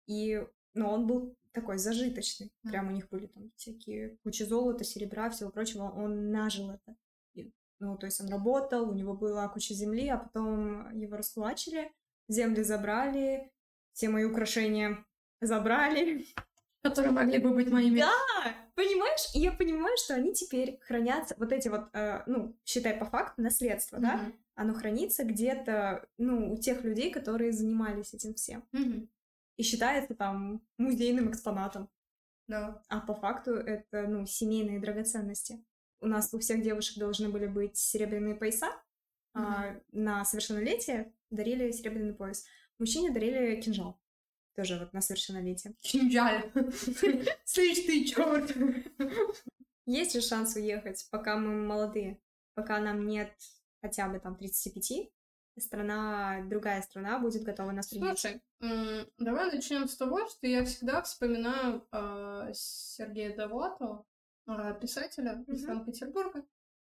Speaker 2: и, ну, он был такой зажиточный.
Speaker 1: Мгм.
Speaker 2: Прям у них были там всякие кучи золота, серебра, всего прочего. Он нажил это. И, ну, то есть он работал, у него была куча земли, а потом его раскулачили, земли забрали, все мои украшения забрали.
Speaker 1: Которые могли бы быть моими.
Speaker 2: Да, понимаешь? И я понимаю, что они теперь хранятся, вот эти вот, э, ну, считай по факту, наследство, да?
Speaker 1: Мгм.
Speaker 2: Оно хранится где-то, ну, у тех людей, которые занимались этим всем.
Speaker 1: Мгм.
Speaker 2: И считается там музейным экспонатом.
Speaker 1: Да.
Speaker 2: А по факту это, ну, семейные драгоценности. У нас у всех девушек должны были быть серебряные пояса. а на совершеннолетие дарили серебряный пояс. Мужчине дарили кинжал. Тоже вот на совершеннолетие.
Speaker 1: Кинжаль. Слышь ты, черт.
Speaker 2: Есть же шанс уехать, пока мы молодые, пока нам нет хотя бы там 35, страна, другая страна будет готова нас принять.
Speaker 1: Слушай, давай начнем с того, что я всегда вспоминаю а, Сергея Довлатова, а, писателя из. Санкт-Петербурга,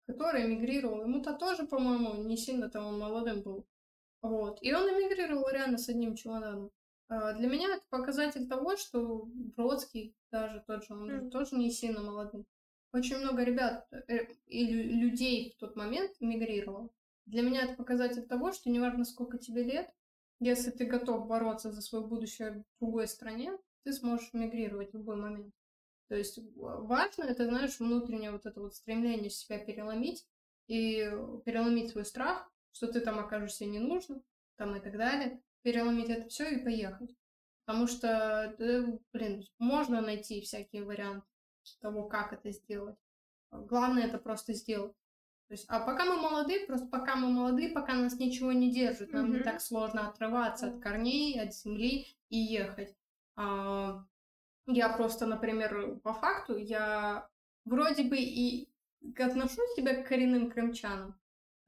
Speaker 1: который эмигрировал. Ему-то тоже, по-моему, не сильно там он молодым был. Вот. И он эмигрировал реально с одним чемоданом. А, Для меня это показатель того, что Бродский даже тот же, он же
Speaker 2: Мгм.
Speaker 1: тоже не сильно молодым. Очень много ребят э, и лю- людей в тот момент эмигрировало. Для меня это показатель того, что неважно, сколько тебе лет, если ты готов бороться за свое будущее в другой стране, ты сможешь эмигрировать в любой момент. То есть ва- важно это, знаешь, внутреннее вот это вот стремление себя переломить и переломить свой страх, что ты там окажешься не нужным, там и так далее, переломить это все и поехать. Потому что, э, блин, можно найти всякие варианты того, как это сделать. Главное это просто сделать. То есть, а пока мы молоды, просто пока мы молоды, пока нас ничего не держит, нам не
Speaker 2: Мгм.
Speaker 1: так сложно отрываться от корней, от земли и ехать. А, я просто, например, по факту, я вроде бы и отношу себя к коренным крымчанам,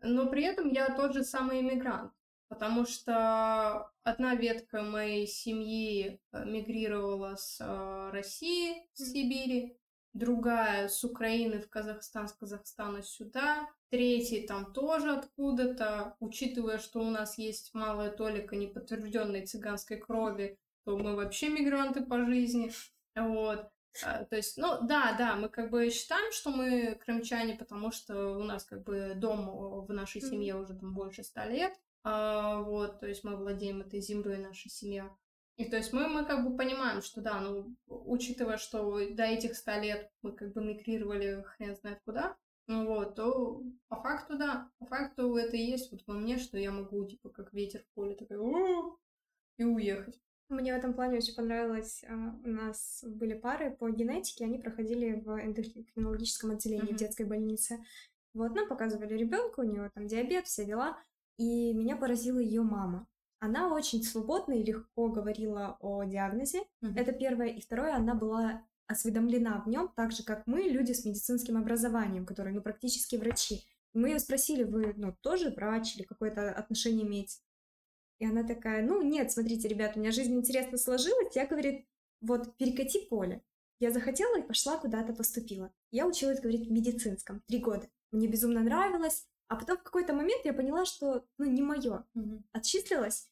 Speaker 1: но при этом я тот же самый иммигрант. Потому что одна ветка моей семьи э, мигрировала с э, России, с
Speaker 2: Мгм.
Speaker 1: Сибири, другая с Украины в Казахстан, с Казахстана сюда, третий там тоже откуда-то, учитывая, что у нас есть малая толика неподтвержденной цыганской крови, то мы вообще мигранты по жизни, вот. А, То есть, ну да, да, мы как бы считаем, что мы крымчане, потому что у нас как бы дом э, в нашей семье уже там больше ста лет, а, вот, то есть мы владеем этой землей, наша семья. И то есть мы, мы как бы понимаем, что да, ну, учитывая, что до этих ста лет мы как бы мигрировали хрен знает куда, ну вот, то по факту да, по факту это и есть вот во мне, что я могу, типа, как ветер в поле, такой «У-у-у», и уехать.
Speaker 2: Мне в этом плане очень понравилось. а, У нас были пары по генетике, они проходили в эндокринологическом отделении
Speaker 1: Мгм.
Speaker 2: в детской больнице. Вот, нам показывали ребенка, у него там диабет, все дела. И меня поразила ее мама. Она очень свободно и легко говорила о диагнозе.
Speaker 1: Мгм.
Speaker 2: Это первое. И второе, она была осведомлена в нем, так же, как мы, люди с медицинским образованием, которые, ну, практически врачи. Мы ее спросили, вы, ну, тоже врач или какое-то отношение имеете? И она такая, ну, нет, смотрите, ребята, у меня жизнь интересно сложилась. Я, говорит, вот перекати поле. Я захотела и пошла куда-то поступила. Я училась, говорит, в медицинском три года. Мне безумно нравилось. А потом в какой-то момент я поняла, что, ну, не мое.
Speaker 1: Мгм.
Speaker 2: Отчислилась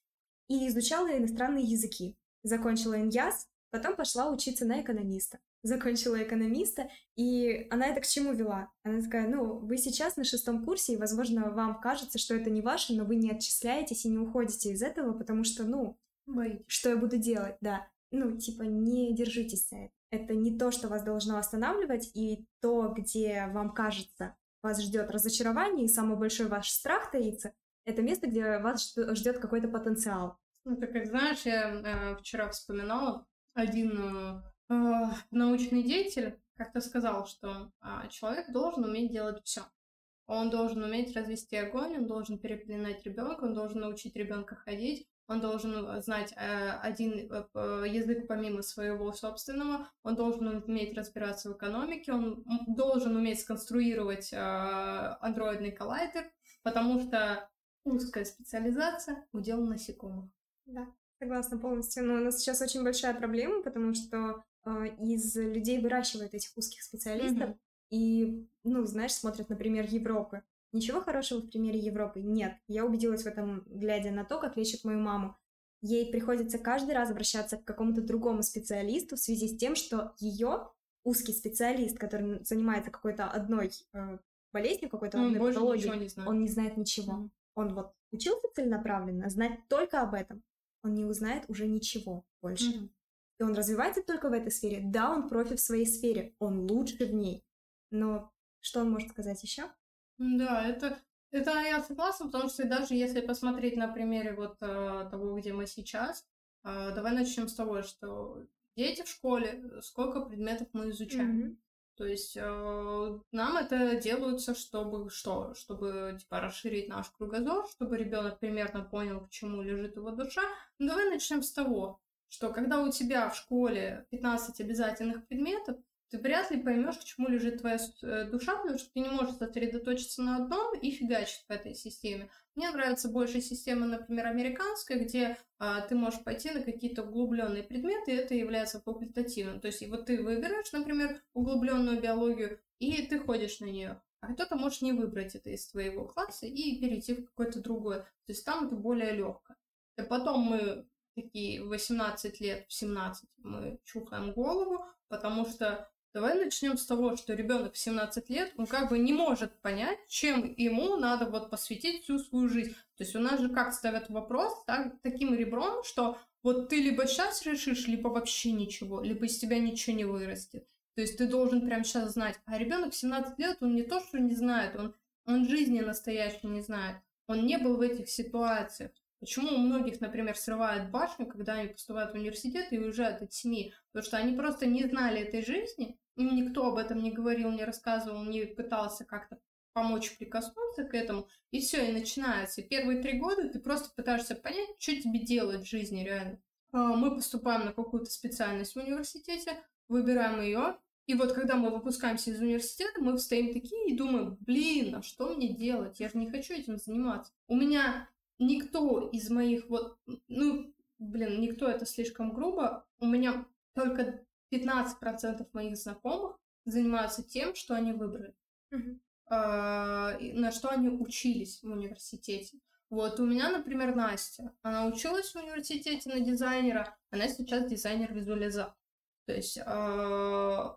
Speaker 2: и изучала иностранные языки. Закончила ИНЯС, потом пошла учиться на экономиста. Закончила экономиста, и она это к чему вела? Она такая, ну, вы сейчас на шестом курсе, и, возможно, вам кажется, что это не ваше, но вы не отчисляетесь и не уходите из этого, потому что, ну,
Speaker 1: Боитесь.
Speaker 2: что я буду делать, да. Ну, типа, не держитесь за это. Это не то, что вас должно останавливать, и то, где вам кажется, вас ждет разочарование, и самый большой ваш страх таится, это место, где вас ждет какой-то потенциал.
Speaker 1: Ну, ты как знаешь, я э, вчера вспоминала, один э, научный деятель как-то сказал, что э, человек должен уметь делать все. Он должен уметь развести огонь, он должен переплинать ребенка, он должен научить ребенка ходить, он должен э, знать э, один э, язык помимо своего собственного, он должен уметь разбираться в экономике, он должен уметь сконструировать андроидный коллайдер, потому что узкая специализация — удел насекомых.
Speaker 2: Да, согласна полностью. Но у нас сейчас очень большая проблема, потому что из людей выращивают этих узких специалистов, mm-hmm. и, ну, знаешь, смотрят, например, Европы. Ничего хорошего в примере Европы нет. Я убедилась в этом, глядя на то, как лечат мою маму. Ей приходится каждый раз обращаться к какому-то другому специалисту в связи с тем, что ее узкий специалист, который занимается какой-то одной э, болезнью, какой-то
Speaker 1: ну,
Speaker 2: одной
Speaker 1: патологией,
Speaker 2: не он не знает ничего. Mm. Он вот учился целенаправленно, знать только об этом. Он не узнает уже ничего больше. Mm. И он развивается только в этой сфере. Да, он профи в своей сфере, он лучше в ней. Но что он может сказать еще?
Speaker 1: Да, это, это я согласна, потому что даже если посмотреть на примере вот э, того, где мы сейчас, э, давай начнем с того, что дети в школе, сколько предметов мы изучаем. Mm-hmm. То есть э, нам это делается, чтобы что? Чтобы типа расширить наш кругозор, чтобы ребенок примерно понял, к чему лежит его душа. Ну, давай начнем с того, что когда у тебя в школе 15 обязательных предметов, ты вряд ли поймешь, к чему лежит твоя э, душа, потому что ты не можешь сосредоточиться на одном и фигачить в этой системе. Мне нравится больше система, например, американская, где а, ты можешь пойти на какие-то углубленные предметы, и это является факультативным. То есть, вот ты выбираешь, например, углубленную биологию, и ты ходишь на нее. А кто-то может не выбрать это из твоего класса и перейти в какое-то другое. То есть там это более легко. И потом мы такие 18 лет, в 17 мы чухаем голову, потому что Давай начнем с того, что ребенок в 17 лет, он как бы не может понять, чем ему надо вот посвятить всю свою жизнь. То есть у нас же как ставят вопрос так, таким ребром, что вот ты либо сейчас решишь, либо вообще ничего, либо из тебя ничего не вырастет. То есть ты должен прямо сейчас знать. А ребенок в 17 лет, он не то, что не знает, он, он жизни настоящей не знает. Он не был в этих ситуациях. Почему у многих, например, срывают башню, когда они поступают в университет и уезжают от семьи? Потому что они просто не знали этой жизни, им никто об этом не говорил, не рассказывал, не пытался как-то помочь прикоснуться к этому, и все, и начинается. Первые три года ты просто пытаешься понять, что тебе делать в жизни реально. А, мы поступаем на какую-то специальность в университете, выбираем ее, и вот когда мы выпускаемся из университета, мы встаем такие и думаем, блин, а что мне делать? Я же не хочу этим заниматься. У меня никто из моих вот, ну, блин, никто это слишком грубо, у меня только 15% моих знакомых занимаются тем, что они выбрали, mm-hmm. на что они учились в университете. Вот у меня, например, Настя, она училась в университете на дизайнера, она сейчас дизайнер-визуализатор. То есть, э,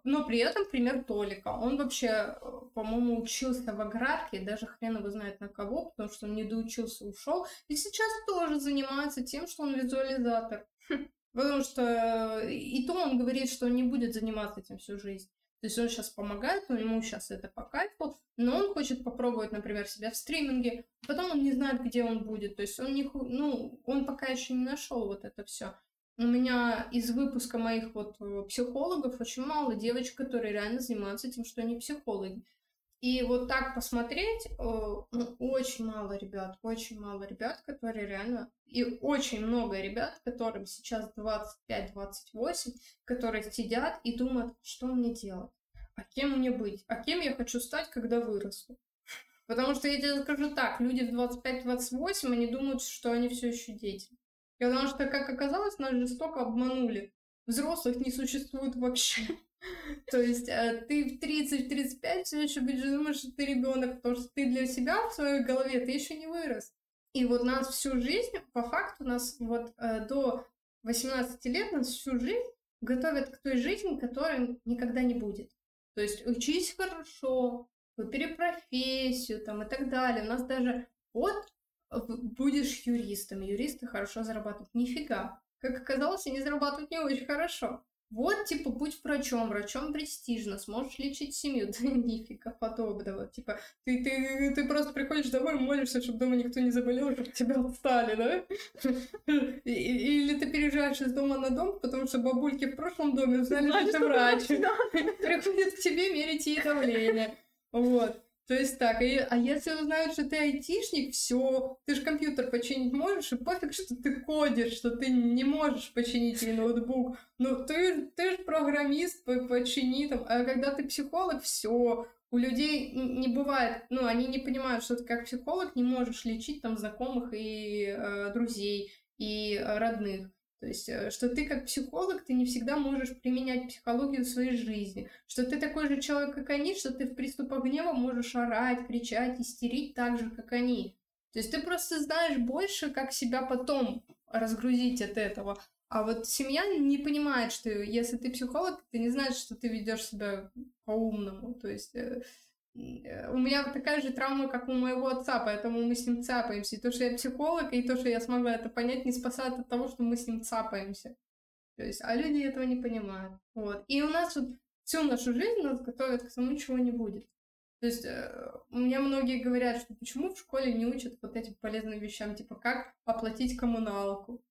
Speaker 1: но при этом пример Толика. Он вообще, по-моему, учился в аграрке, даже хрен его знает на кого, потому что он не доучился, ушел. И сейчас тоже занимается тем, что он визуализатор. Потому что и то он говорит, что он не будет заниматься этим всю жизнь. То есть он сейчас помогает, но ему сейчас это по кайфу, но он хочет попробовать, например, себя в стриминге, потом он не знает, где он будет. То есть он не, ну, он пока еще не нашел вот это все. У меня из выпуска моих вот э, психологов очень мало девочек, которые реально занимаются тем, что они психологи. И вот так посмотреть, э, ну, очень мало ребят, очень мало ребят, которые реально... И очень много ребят, которым сейчас 25-28, которые сидят и думают, что мне делать, а кем мне быть, а кем я хочу стать, когда вырасту. Потому что я тебе скажу так, люди в 25-28, они думают, что они все еще дети. Потому что, как оказалось, нас жестоко обманули. Взрослых не существует вообще. То есть э, ты в 30-35 все еще будешь думать, что ты ребенок, потому что ты для себя в своей голове, ты еще не вырос. И вот нас всю жизнь, по факту, нас вот э, до 18 лет, нас всю жизнь готовят к той жизни, которой никогда не будет. То есть учись хорошо, выбери профессию там и так далее. У нас даже вот будешь юристом, юристы хорошо зарабатывают. Нифига. Как оказалось, они зарабатывают не очень хорошо. вот, типа, будь врачом, врачом престижно, сможешь лечить семью. Да нифига подобного. Типа, ты, ты, ты просто приходишь домой, молишься, чтобы дома никто не заболел, чтобы тебя отстали, да? Или ты переезжаешь из дома на дом, потому что бабульки в прошлом доме узнали, что ты врач. Приходят к тебе мерить ей давление. Вот. То есть так, и, а если узнают, что ты айтишник, все, ты же компьютер починить можешь, и пофиг, что ты кодишь, что ты не можешь починить ей ноутбук. Ну, ты, ты же программист, почини там. А когда ты психолог, все, у людей не бывает, ну, они не понимают, что ты как психолог не можешь лечить там знакомых и э, друзей, и э, родных. То есть, э, что ты как психолог, ты не всегда можешь применять психологию в своей жизни. Что ты такой же человек, как они, что ты в приступах гнева можешь орать, кричать, истерить так же, как они. То есть ты просто знаешь больше, как себя потом разгрузить от этого. А вот семья не понимает, что если ты психолог, ты не знаешь, что ты ведешь себя по-умному. То есть э, у меня такая же травма, как у моего отца, поэтому мы с ним цапаемся. И то, что я психолог, и то, что я смогла это понять, не спасает от того, что мы с ним цапаемся. То есть, а люди этого не понимают. Вот. И у нас вот всю нашу жизнь нас готовят к тому, чего не будет. То есть э, у меня многие говорят, что почему в школе не учат вот этим полезным вещам, типа как оплатить коммуналку,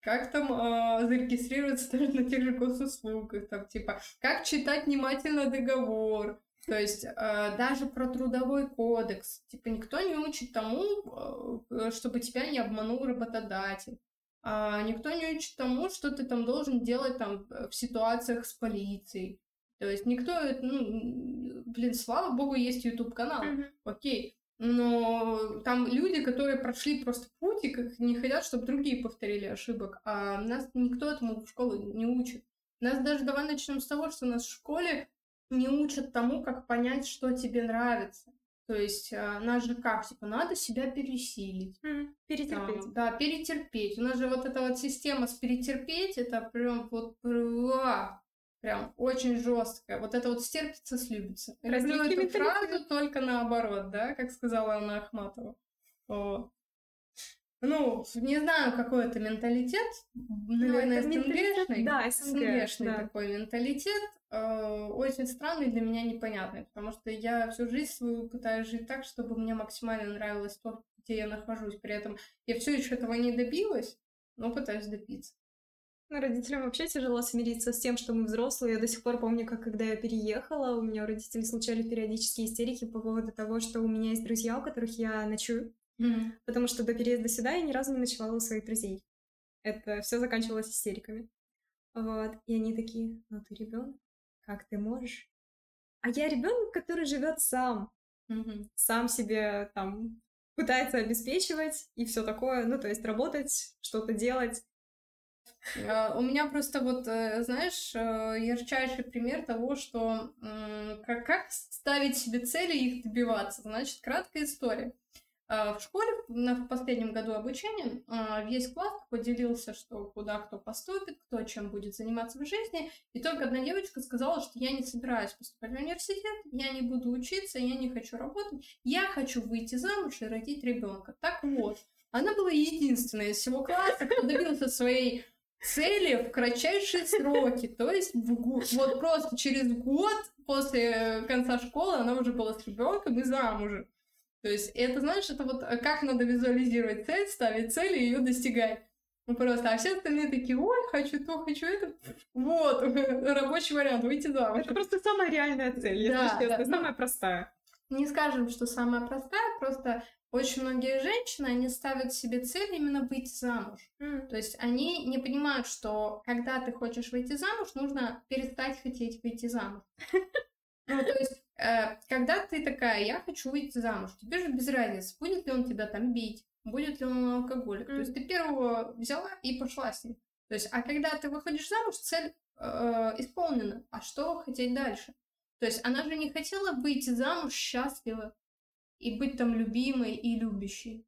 Speaker 1: как там э, зарегистрироваться даже на тех же госуслугах, там типа как читать внимательно договор, то есть э, даже про трудовой кодекс, типа никто не учит тому, э, чтобы тебя не обманул работодатель. А никто не учит тому, что ты там должен делать там в ситуациях с полицией. То есть никто, ну, блин, слава богу, есть YouTube канал, mm-hmm. окей. Но там люди, которые прошли просто путь и как не хотят, чтобы другие повторили ошибок. А нас никто этому в школу не учит. Нас даже давай начнем с того, что нас в школе не учат тому, как понять, что тебе нравится. То есть а, нас же как, типа, надо себя пересилить.
Speaker 2: Mm, перетерпеть.
Speaker 1: Там, да, перетерпеть. У нас же вот эта вот система с перетерпеть, это прям вот прям очень жесткая. Вот это вот стерпится, слюбится. Люблю эту фразу только наоборот, да, как сказала Анна Ахматова. Вот. Ну, не знаю, какой это менталитет. Наверное, ну, СНГшный.
Speaker 2: Да, СНГшный
Speaker 1: да. такой менталитет. Э, очень странный, для меня непонятный, потому что я всю жизнь свою пытаюсь жить так, чтобы мне максимально нравилось то, где я нахожусь. При этом я все еще этого не добилась, но пытаюсь добиться.
Speaker 2: Ну, родителям вообще тяжело смириться с тем, что мы взрослые. Я до сих пор помню, как когда я переехала, у меня у родителей случались периодические истерики по поводу того, что у меня есть друзья, у которых я ночую. Mm-hmm. Потому что до переезда сюда я ни разу не ночевала у своих друзей. Это все заканчивалось истериками. Вот. И они такие, ну ты ребенок, как ты можешь? А я ребенок, который живет сам. Mm-hmm. Сам себе там пытается обеспечивать и все такое. Ну, то есть работать, что-то делать.
Speaker 1: А, у меня просто вот, э, знаешь, э, ярчайший пример того, что как, как ставить себе цели и их добиваться. Значит, краткая история. А, в школе в последнем году обучения а, весь класс поделился, что куда кто поступит, кто чем будет заниматься в жизни. И только одна девочка сказала, что я не собираюсь поступать в университет, я не буду учиться, я не хочу работать, я хочу выйти замуж и родить ребенка. Так вот, она была единственная из всего класса, кто добился своей цели в кратчайшие сроки. То есть вот просто через год после конца школы она уже была с ребенком и замужем. То есть это, знаешь, это вот э, как надо визуализировать цель, ставить цель и ее достигать. Ну просто, а все остальные такие, ой, хочу то, хочу это. Вот, рабочий вариант, выйти замуж.
Speaker 2: Это просто самая реальная цель, если да, честно, да. самая простая.
Speaker 1: Не скажем, что самая простая, просто очень многие женщины, они ставят себе цель именно выйти замуж. Mm. То есть они не понимают, что когда ты хочешь выйти замуж, нужно перестать хотеть выйти замуж. Ну, то есть когда ты такая, я хочу выйти замуж, тебе же без разницы, будет ли он тебя там бить, будет ли он алкоголик. Mm. То есть ты первого взяла и пошла с ним. То есть, а когда ты выходишь замуж, цель э, исполнена. А что хотеть дальше? То есть она же не хотела выйти замуж счастливо и быть там любимой и любящей.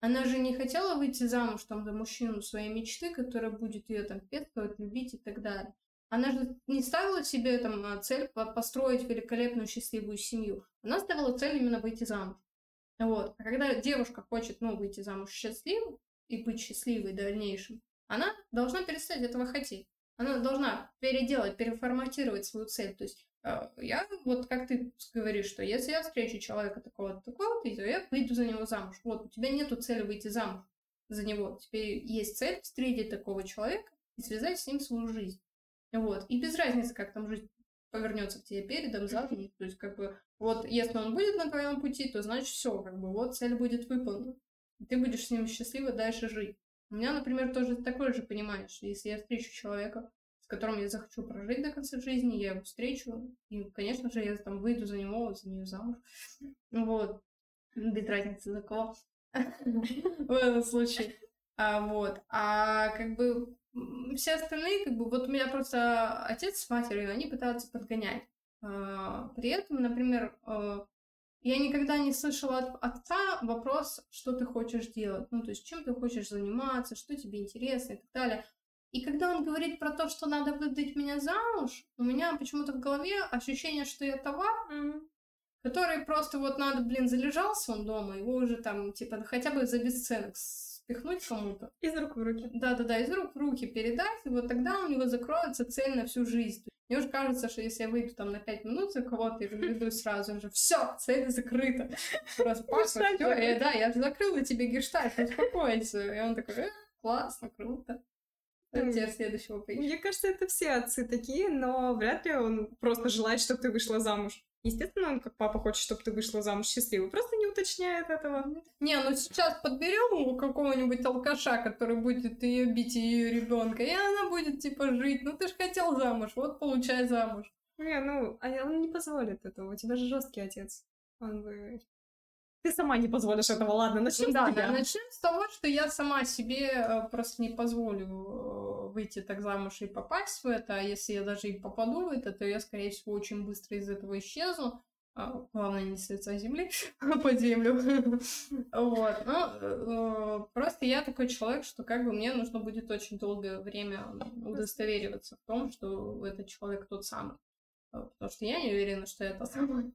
Speaker 1: Она же не хотела выйти замуж там за мужчину своей мечты, который будет ее там пестовать, любить и так далее. Она же не ставила себе там а, цель построить великолепную счастливую семью. Она ставила цель именно выйти замуж. Вот. А когда девушка хочет, ну, выйти замуж счастливой и быть счастливой в дальнейшем, она должна перестать этого хотеть. Она должна переделать, переформатировать свою цель. То есть э, я, вот как ты говоришь, что если я встречу человека такого-то, такого-то, то я выйду за него замуж. Вот, у тебя нету цели выйти замуж за него. Теперь есть цель встретить такого человека и связать с ним свою жизнь. Вот. И без разницы, как там жизнь повернется к тебе передом, задом. То есть, как бы, вот если он будет на твоем пути, то значит все, как бы, вот цель будет выполнена. И ты будешь с ним счастливо дальше жить. У меня, например, тоже такое же понимаешь, если я встречу человека, с которым я захочу прожить до конца жизни, я его встречу, и, конечно же, я там выйду за него, за нее замуж. Вот. Без разницы за кого. В этом случае. А, вот. А как бы все остальные, как бы, вот у меня просто отец с матерью, они пытаются подгонять. А, при этом, например, а, я никогда не слышала от отца вопрос, что ты хочешь делать, ну, то есть чем ты хочешь заниматься, что тебе интересно и так далее. И когда он говорит про то, что надо выдать меня замуж, у меня почему-то в голове ощущение, что я товар, mm-hmm. который просто вот надо, блин, залежался он дома, его уже там, типа, хотя бы за бесценок спихнуть кому-то.
Speaker 2: Из рук в руки.
Speaker 1: Да-да-да, из рук в руки передать, и вот тогда у него закроется цель на всю жизнь. Мне уже кажется, что если я выйду там на 5 минут за кого-то и веду сразу же, все, цель закрыта. Распахнут, все, да, я же закрыла тебе гештальт, успокойся. И он такой, э, классно, круто. Теперь следующего поищу.
Speaker 2: Мне кажется, это все отцы такие, но вряд ли он просто желает, чтобы ты вышла замуж. Естественно, он как папа хочет, чтобы ты вышла замуж счастливой, просто не уточняет этого.
Speaker 1: Не, ну сейчас подберем у какого-нибудь алкаша, который будет ее бить ее ребенка, и она будет типа жить. Ну ты же хотел замуж, вот получай замуж.
Speaker 2: Не, ну, а он не позволит этого. У тебя же жесткий отец. Он бы ты сама не позволишь этого, ладно, начнем
Speaker 1: да, с тебя. Да, начнем с того, что я сама себе э, просто не позволю э, выйти так замуж и попасть в это, а если я даже и попаду в это, то я, скорее всего, очень быстро из этого исчезну. А, главное, не с лица земли, а под землю. Вот. Ну, э, просто я такой человек, что как бы мне нужно будет очень долгое время удостовериваться в том, что этот человек тот самый. Потому что я не уверена, что это самый.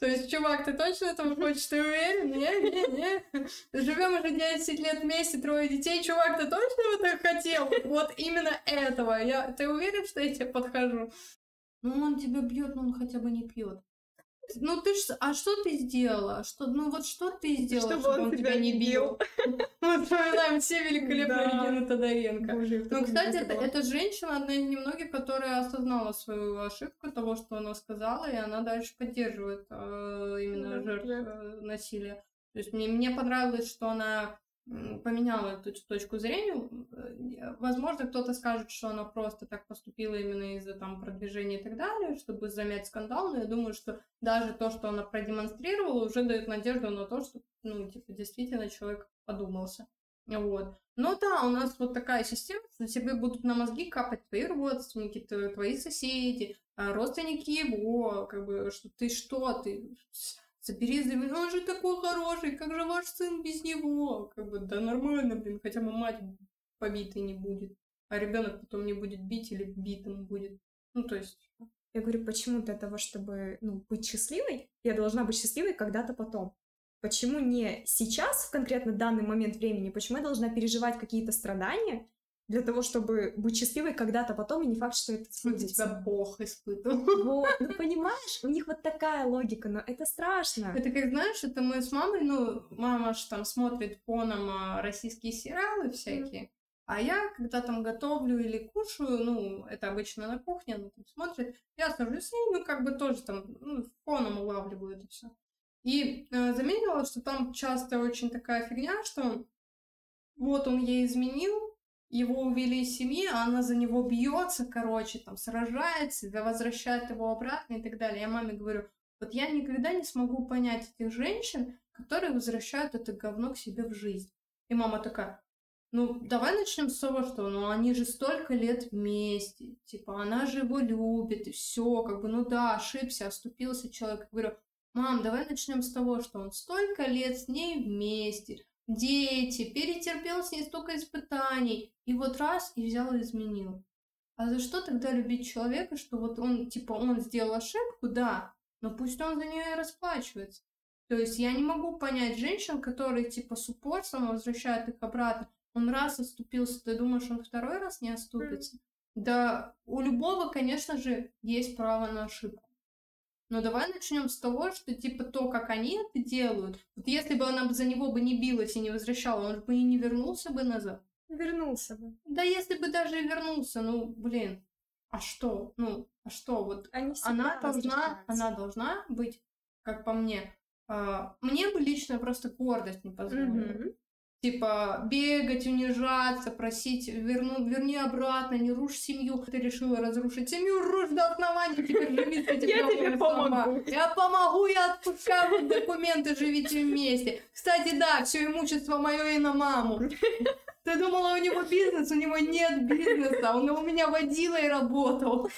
Speaker 1: То есть, чувак, ты точно этого хочешь? Ты уверен? Не, не, не. Живем уже 10 лет вместе, трое детей. Чувак, ты точно это хотел? Вот именно этого. Я... Ты уверен, что я тебе подхожу? Ну, он тебя бьет, но он хотя бы не пьет. Ну ты ж, а что ты сделала? Что, ну вот что ты сделала,
Speaker 2: чтобы, чтобы он, он тебя не бил?
Speaker 1: Мы вспоминаем все великолепные Регины Тодоренко. Ну, кстати, это женщина, одна из немногих, которая осознала свою ошибку того, что она сказала, и она дальше поддерживает э, именно жертв э, насилия. То есть мне, мне понравилось, что она поменяла эту точку зрения. Э, возможно, кто-то скажет, что она просто так поступила именно из-за там продвижения и так далее, чтобы замять скандал, но я думаю, что даже то, что она продемонстрировала, уже дает надежду на то, что, ну, типа, действительно человек подумался. Вот. Но да, у нас вот такая система, что тебе будут на мозги капать твои родственники, твои соседи, а родственники его, как бы, что ты что, ты забери за меня, он же такой хороший, как же ваш сын без него? Как бы, да нормально, блин, хотя бы мать побитой не будет, а ребенок потом не будет бить или битым будет. Ну, то есть...
Speaker 2: Я говорю, почему для того, чтобы ну, быть счастливой, я должна быть счастливой когда-то потом. Почему не сейчас, в конкретно данный момент времени, почему я должна переживать какие-то страдания, для того, чтобы быть счастливой когда-то потом, и не факт, что это
Speaker 1: сбудется. тебя Бог испытывал.
Speaker 2: Вот, ну понимаешь, у них вот такая логика, но это страшно.
Speaker 1: Это как, знаешь, это мы с мамой, ну, мама же там смотрит фоном а, российские сериалы всякие, mm. а я, когда там готовлю или кушаю, ну, это обычно на кухне, она там смотрит, я сажусь с ней, ну, как бы тоже там, ну, фоном улавливаю это все. И э, заметила, что там часто очень такая фигня, что вот он ей изменил, его увели из семьи, а она за него бьется, короче, там сражается, возвращает его обратно и так далее. Я маме говорю, вот я никогда не смогу понять этих женщин, которые возвращают это говно к себе в жизнь. И мама такая, ну, давай начнем с того, что, ну, они же столько лет вместе, типа, она же его любит, и все, как бы, ну да, ошибся, оступился человек. Я говорю, мам, давай начнем с того, что он столько лет с ней вместе, дети, перетерпел с ней столько испытаний, и вот раз и взял и изменил. А за что тогда любить человека, что вот он, типа, он сделал ошибку, да, но пусть он за нее и расплачивается. То есть я не могу понять женщин, которые, типа, с упорством возвращают их обратно. Он раз оступился, ты думаешь, он второй раз не оступится? Да, у любого, конечно же, есть право на ошибку. Но давай начнем с того, что типа то, как они это делают, вот если бы она бы за него бы не билась и не возвращала, он бы и не вернулся бы назад.
Speaker 2: Вернулся бы.
Speaker 1: Да если бы даже и вернулся, ну, блин, а что? Ну, а что? Вот
Speaker 2: Они
Speaker 1: она должна, она должна быть, как по мне, а, мне бы лично просто гордость не позволила.
Speaker 2: Мгм.
Speaker 1: Типа бегать, унижаться, просить верну, верни обратно, не рушь семью. Ты решила разрушить семью, рушь до основания, теперь живи с этим
Speaker 2: Я тебе помогу.
Speaker 1: Я помогу, я отпускаю документы, живите вместе. Кстати, да, все имущество мое и на маму. Ты думала, у него бизнес? У него нет бизнеса. Он у меня водила и работал.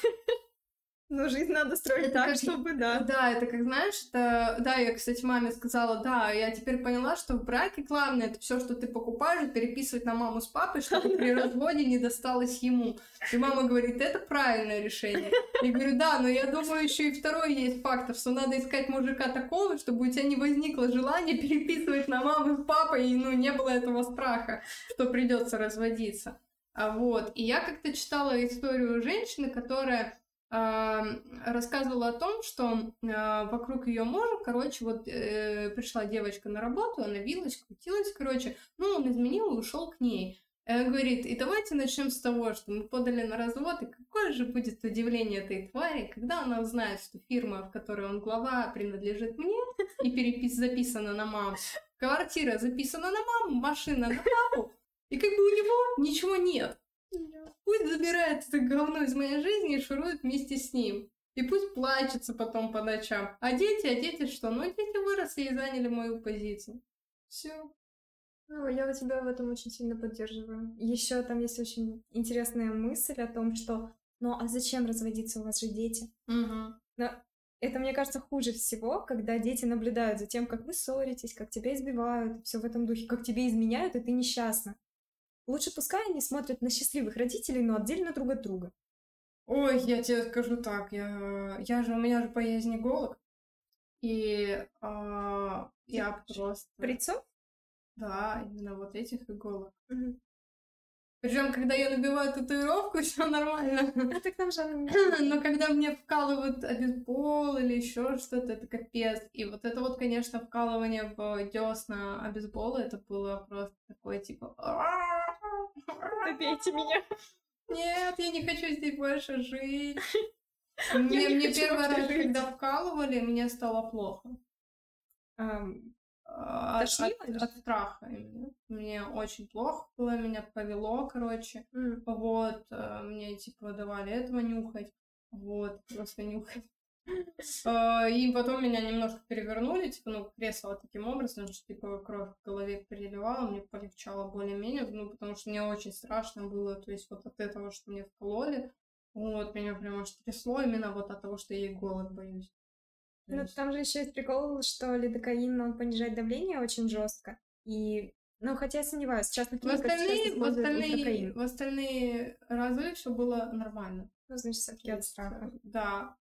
Speaker 2: Но жизнь надо строить
Speaker 1: Это
Speaker 2: так,
Speaker 1: как-
Speaker 2: чтобы, да.
Speaker 1: Да, это как знаешь, это... Да, я, кстати, маме сказала, да, я теперь поняла, что в браке главное это все, что ты покупаешь, переписывать на маму с папой, чтобы при разводе не досталось ему. И мама говорит, это правильное решение. Я говорю, да, но я думаю, еще и второй есть фактор, что надо искать мужика такого, чтобы у тебя не возникло желания переписывать на маму с папой, и ну, не было этого страха, что придется разводиться. А вот, и я как-то читала историю женщины, которая рассказывала о том, что а, вокруг ее мужа, короче, вот э, пришла девочка на работу, она вилась, крутилась, короче, ну, он изменил и ушел к ней. Она говорит, и давайте начнем с того, что мы подали на развод, и какое же будет удивление этой твари, когда она узнает, что фирма, в которой он глава, принадлежит мне, и перепис записана на маму, квартира записана на маму, машина на папу, и как бы у него ничего нет. Пусть забирает это говно из моей жизни и шурует вместе с ним. И пусть плачется потом по ночам. А дети, а дети что? Ну, дети выросли и заняли мою позицию. Все.
Speaker 2: Ну, я у тебя в этом очень сильно поддерживаю. Еще там есть очень интересная мысль о том, что ну а зачем разводиться, у вас же дети?
Speaker 1: Угу.
Speaker 2: Это, мне кажется, хуже всего, когда дети наблюдают за тем, как вы ссоритесь, как тебя избивают, все в этом духе, как тебе изменяют, и ты несчастна. Лучше пускай они смотрят на счастливых родителей, но отдельно друг от друга.
Speaker 1: Ой, я тебе скажу так, я, я же, у меня же поездний голод. И а, я просто...
Speaker 2: Прицов?
Speaker 1: Да, именно вот этих иголок. Причем, когда я набиваю татуировку, все нормально.
Speaker 2: А так там же...
Speaker 1: Но когда мне вкалывают обезбол или еще что-то, это капец. И вот это вот, конечно, вкалывание в десна обезбола, это было просто такое типа...
Speaker 2: Добейте меня.
Speaker 1: Нет, я не хочу здесь больше жить. Мне,
Speaker 2: не
Speaker 1: мне первый раз, когда вкалывали, мне стало плохо. А, От,
Speaker 2: Тошнило
Speaker 1: от-
Speaker 2: или
Speaker 1: от страха именно. Мне очень плохо было, меня повело, короче.
Speaker 2: м.
Speaker 1: Вот, э, мне типа давали этого нюхать. Вот, просто нюхать. Э, И потом меня немножко перевернули, типа, ну, кресло таким образом, что, типа, кровь в голове переливала, мне полегчало более-менее, ну, потому что мне очень страшно было, то есть вот от этого, что мне вкололи, вот, меня прям аж трясло именно вот от того, что я голод боюсь.
Speaker 2: Ну, там же еще есть прикол, что лидокаин, он понижает давление очень жестко. И, ну, хотя я сомневаюсь, в частных
Speaker 1: В
Speaker 2: клиниках сейчас
Speaker 1: остальные, в
Speaker 2: используют
Speaker 1: остальные,
Speaker 2: ультракаин.
Speaker 1: в остальные разы все было нормально.
Speaker 2: Ну, значит, все-таки от страха.
Speaker 1: Да.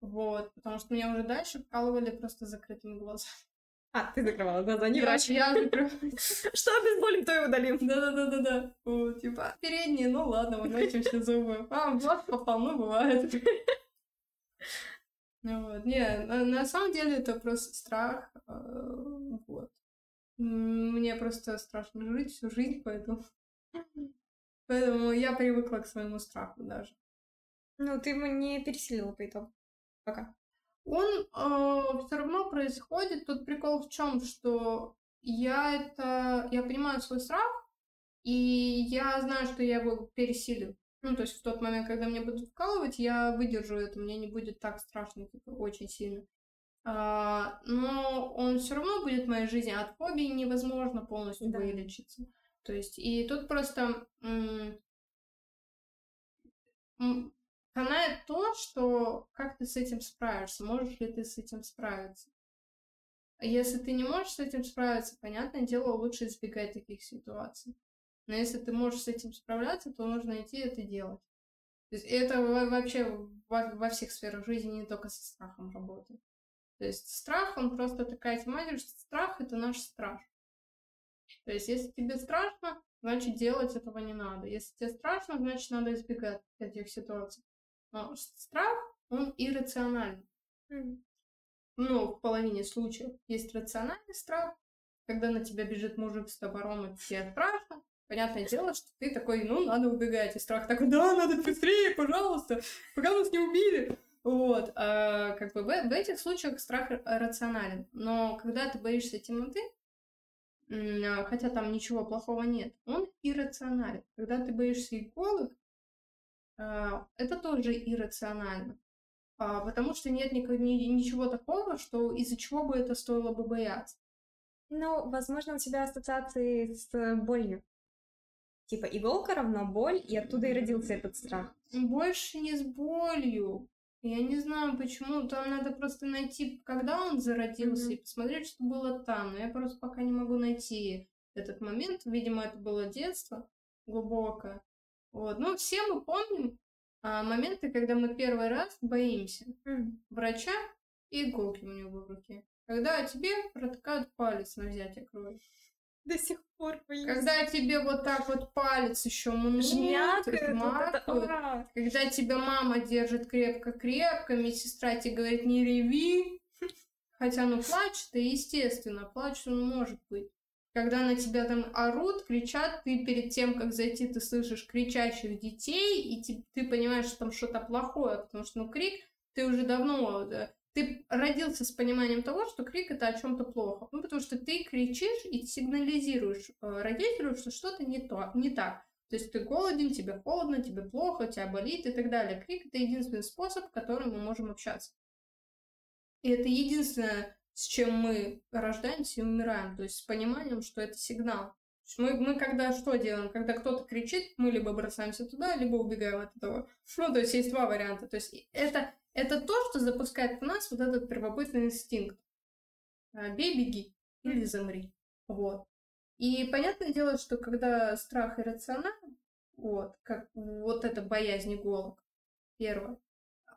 Speaker 1: Вот, потому что меня уже дальше вкалывали просто закрытыми глазами.
Speaker 2: А, ты закрывала глаза, не
Speaker 1: Я-
Speaker 2: врач.
Speaker 1: Я закрываю.
Speaker 2: Что обезболим, то и удалим.
Speaker 1: Да-да-да-да-да. Вот, типа, передние, ну ладно, выносим все зубы. А, в глаз попал, ну бывает. Вот, не, на, на самом деле это просто страх, э, вот. Мне просто страшно жить всю жизнь, поэтому... Поэтому я привыкла к своему страху даже.
Speaker 2: Ну, ты его не переселила по итогу. Пока.
Speaker 1: Он все равно происходит. Тут прикол в чем, что я это, я понимаю свой страх, и я знаю, что я его пересилю. Ну, то есть в тот момент, когда мне будут вкалывать, я выдержу это, мне не будет так страшно, типа, очень сильно. А, но он все равно будет в моей жизни. От фобии невозможно полностью
Speaker 2: Да.
Speaker 1: вылечиться. То есть, и тут просто м, м, канает то, что как ты с этим справишься, можешь ли ты с этим справиться. Если ты не можешь с этим справиться, понятное дело, лучше избегать таких ситуаций. Но если ты можешь с этим справляться, то нужно идти это делать. То есть это во- вообще во, во всех сферах жизни, не только со страхом работает. То есть страх, он просто такая тематика, что страх — это наш страх. То есть если тебе страшно, значит, делать этого не надо. Если тебе страшно, значит, надо избегать этих ситуаций. Но страх, он иррациональный. Mm. Ну, в половине случаев есть рациональный страх, когда на тебя бежит мужик с топором, и тебе страшно. Понятное дело, что ты такой, ну, надо убегать. И страх такой, да, надо быстрее, пожалуйста, пока нас не убили. Вот, а, как бы в, в этих случаях страх рационален. Но когда ты боишься темноты, а, хотя там ничего плохого нет, он иррационален. Когда ты боишься иголок, а, это тоже иррационально. А, потому что нет ничего такого, что из-за чего бы это стоило бы бояться.
Speaker 2: Ну, возможно, у тебя ассоциации с болью. Типа иголка равно боль, и оттуда и родился этот страх.
Speaker 1: Больше не с болью. Я не знаю, почему. Там надо просто найти, когда он зародился, mm-hmm. и посмотреть, что было там. Но я просто пока не могу найти этот момент. Видимо, это было детство глубокое. Вот. Ну, все мы помним а, моменты, когда мы первый раз боимся mm-hmm. врача и иголки у него в руке. Когда тебе протыкают палец на взятие крови.
Speaker 2: До сих пор боюсь.
Speaker 1: Когда тебе вот так вот палец еще
Speaker 2: жмякает,
Speaker 1: вот когда тебя мама держит крепко-крепко, медсестра тебе говорит, не реви, хотя ну плачет, и естественно, плачет он может быть. Когда на тебя там орут, кричат, ты перед тем, как зайти, ты слышишь кричащих детей, и ты, ты понимаешь, что там что-то плохое, потому что, ну, крик, ты уже давно ты родился с пониманием того, что крик это о чем-то плохо. Ну, потому что ты кричишь и сигнализируешь э, родителю, что что-то не, то, не так. То есть ты голоден, тебе холодно, тебе плохо, тебя болит и так далее. Крик это единственный способ, которым мы можем общаться. И это единственное, с чем мы рождаемся и умираем. То есть с пониманием, что это сигнал. Мы, мы когда что делаем? Когда кто-то кричит, мы либо бросаемся туда, либо убегаем от этого. Ну, то есть есть два варианта. То есть это это то, что запускает в нас вот этот первобытный инстинкт. А, бей, беги или замри. Вот. И понятное дело, что когда страх иррационален, вот, как вот эта боязнь иголок, первое,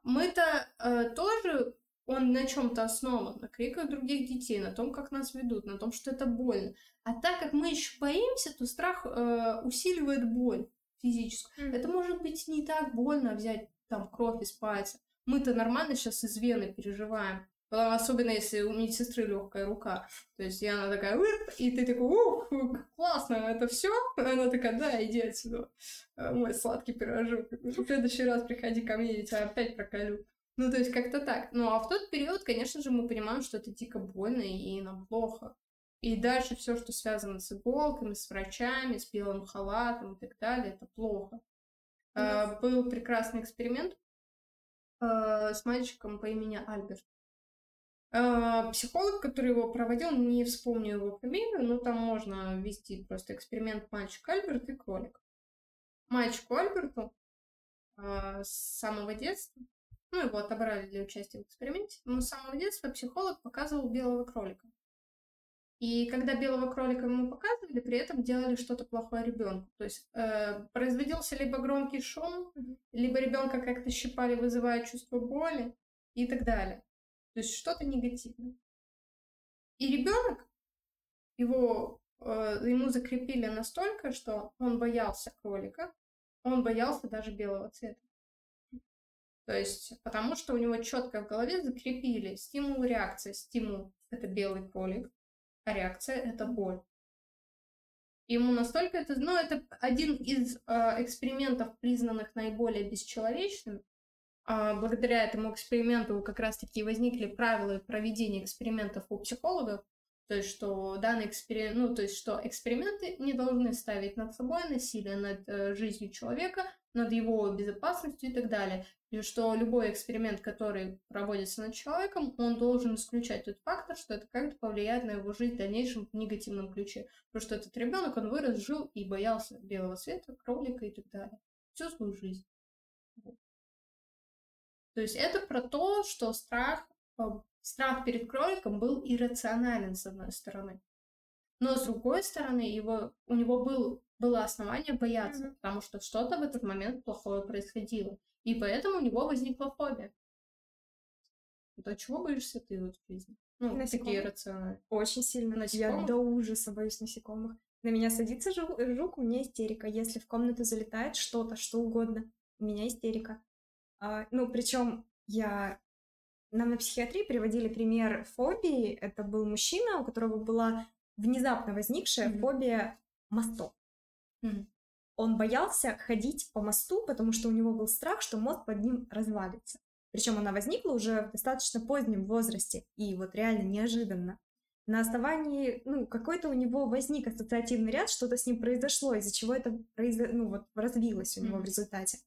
Speaker 1: мы-то э, тоже, он на чем-то основан, на криках других детей, на том, как нас ведут, на том, что это больно. А так как мы еще боимся, то страх э, усиливает боль физическую. Mm. Это может быть не так больно взять там кровь из пальца, мы-то нормально сейчас из вены переживаем. Особенно если у медсестры легкая рука. То есть я она такая, и ты такой, ух, классно, это все? Она такая, да, иди отсюда, э, мой сладкий пирожок. В следующий раз приходи ко мне, я тебя опять проколю. Ну, то есть как-то так. Ну, а в тот период, конечно же, мы понимаем, что это дико больно и нам плохо. И дальше все, что связано с иголками, с врачами, с белым халатом и так далее, это плохо. Yes. А, был прекрасный эксперимент э, с мальчиком по имени Альберт. Э, психолог, который его проводил, не вспомню его фамилию, но там можно ввести просто эксперимент мальчик Альберт и кролик. Мальчику Альберту э, с самого детства, ну, его отобрали для участия в эксперименте, но с самого детства психолог показывал белого кролика. И когда белого кролика ему показывали, при этом делали что-то плохое ребенку. То есть э, производился либо громкий шум, либо ребенка как-то щипали, вызывая чувство боли и так далее. То есть что-то негативное. И ребенок, его, э, ему закрепили настолько, что он боялся кролика, он боялся даже белого цвета. То есть, потому что у него четко в голове закрепили стимул, реакция, стимул – это белый кролик, а реакция — это боль. Ему настолько это... Ну, это один из э, экспериментов, признанных наиболее бесчеловечным. Э, благодаря этому эксперименту как раз-таки возникли правила проведения экспериментов у психологов. То есть, что данный эксперимент, ну, то есть, что эксперименты не должны ставить над собой насилие над э, жизнью человека, над его безопасностью и так далее. Что любой эксперимент, который проводится над человеком, он должен исключать тот фактор, что это как-то повлияет на его жизнь в дальнейшем в негативном ключе. Потому что этот ребенок, он вырос, жил и боялся белого света, кролика и так далее. Всю свою жизнь. Вот. То есть это про то, что страх Страх перед кроликом был иррационален, с одной стороны. Но с другой стороны, его, у него был, было основание бояться, mm-hmm. потому что что-то в этот момент плохое происходило. И поэтому у него возникла фобия. То чего боишься ты вот в жизни? Ну, насекомых. такие рациональные.
Speaker 2: Очень сильно. Насекомых? Я до ужаса боюсь насекомых. На меня садится жук, жук, у меня истерика. Если в комнату залетает что-то, что угодно, у меня истерика. А, ну, причем я... Нам на психиатрии приводили пример фобии. Это был мужчина, у которого была внезапно возникшая mm-hmm. фобия мостов. Mm-hmm. Он боялся ходить по мосту, потому что у него был страх, что мост под ним развалится. Причем она возникла уже в достаточно позднем возрасте и вот реально неожиданно. На основании, ну, какой-то у него возник ассоциативный ряд, что-то с ним произошло, из-за чего это произо... ну, вот, развилось у него mm-hmm. в результате.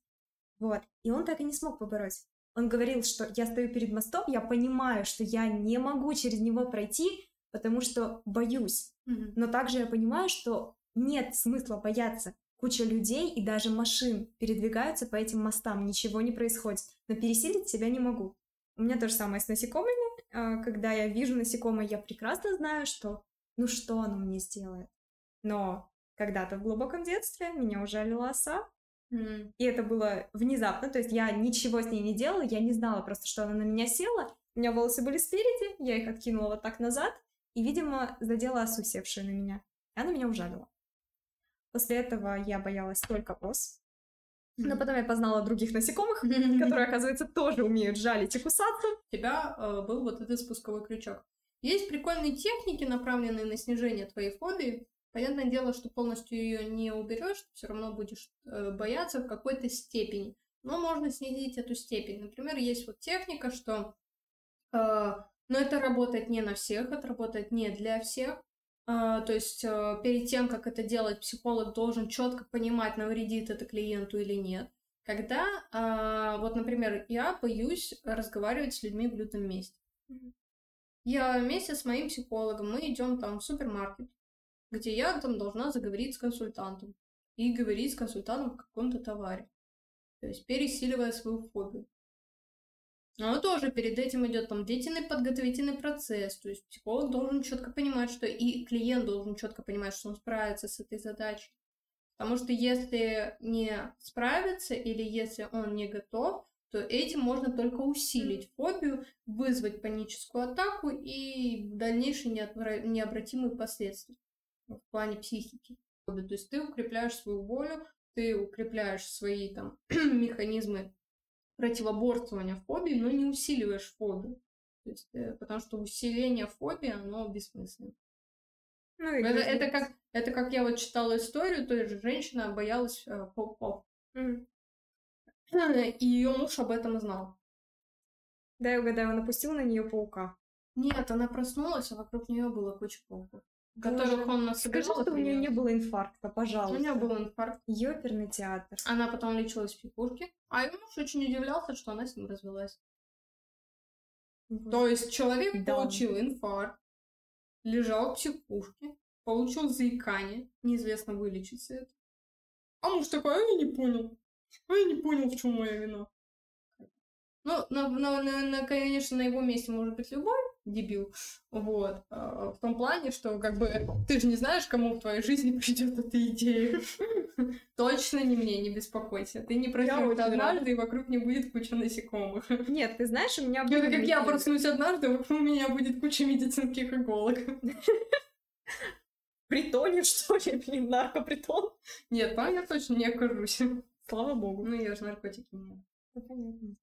Speaker 2: Вот. И он так и не смог побороть. Он говорил, что я стою перед мостом, я понимаю, что я не могу через него пройти, потому что боюсь. Mm-hmm. Но также я понимаю, что нет смысла бояться. Куча людей и даже машин передвигаются по этим мостам, ничего не происходит. Но пересилить себя не могу. У меня то же самое с насекомыми. А, когда я вижу насекомое, я прекрасно знаю, что ну что оно мне сделает. Но когда-то в глубоком детстве меня ужалила оса, mm. и это было внезапно, то есть я ничего с ней не делала, я не знала просто, что она на меня села, у меня волосы были спереди, я их откинула вот так назад, и, видимо, задела осу, севшую на меня. И она меня ужалила. После этого я боялась только ос. Но потом я познала других насекомых, которые, оказывается, тоже умеют жалить и кусаться.
Speaker 1: У тебя э, был вот этот спусковой крючок. Есть прикольные техники, направленные на снижение твоей фобии. Понятное дело, что полностью ее не уберешь, все равно будешь э, бояться в какой-то степени. Но можно снизить эту степень. Например, есть вот техника, что... Э, но это работает не на всех, это работает не для всех. А, то есть а, перед тем, как это делать, психолог должен четко понимать, навредит это клиенту или нет. Когда, а, вот, например, я боюсь разговаривать с людьми в лютом месте. Я вместе с моим психологом, мы идем там в супермаркет, где я там должна заговорить с консультантом и говорить с консультантом о каком-то товаре. То есть пересиливая свою фобию. Но тоже перед этим идет там длительный подготовительный процесс. То есть психолог должен четко понимать, что и клиент должен четко понимать, что он справится с этой задачей. Потому что если не справится или если он не готов, то этим можно только усилить фобию, вызвать паническую атаку и дальнейшие необратимые последствия в плане психики. То есть ты укрепляешь свою волю, ты укрепляешь свои там механизмы противоборствования фобии, но не усиливаешь фобию. То есть, э, потому что усиление фобии, оно бессмысленно. Ну, это, это, как, это как я вот читала историю, то есть женщина боялась э, пауков. Mm. И ее муж об этом знал.
Speaker 2: Да, я угадаю, он напустил на нее паука.
Speaker 1: Нет, она проснулась, а вокруг нее было куча пауков которых он насобирал.
Speaker 2: Скажи, что у нее не было инфаркта, пожалуйста.
Speaker 1: У нее был инфаркт.
Speaker 2: Ёперный театр.
Speaker 1: Она потом лечилась в психушке, а его муж очень удивлялся, что она с ним развелась. Вот. То есть человек да. получил инфаркт, лежал в психушке, получил заикание, неизвестно, вылечится это. А муж такой, а я не понял. А я не понял, в чем моя вина. Ну, на, на, на, на, конечно, на его месте может быть любой, дебил. Вот. А, в том плане, что как бы ты же не знаешь, кому в твоей жизни придет эта идея. Точно не мне, не беспокойся. Ты не проснешься однажды, и вокруг не будет куча насекомых.
Speaker 2: Нет, ты знаешь, у меня
Speaker 1: Это как я проснусь однажды, вокруг меня будет куча медицинских иголок.
Speaker 2: Притоне, что ли, блин, наркопритон?
Speaker 1: Нет, там я точно не окажусь.
Speaker 2: Слава богу.
Speaker 1: Ну, я же наркотики не. понятно.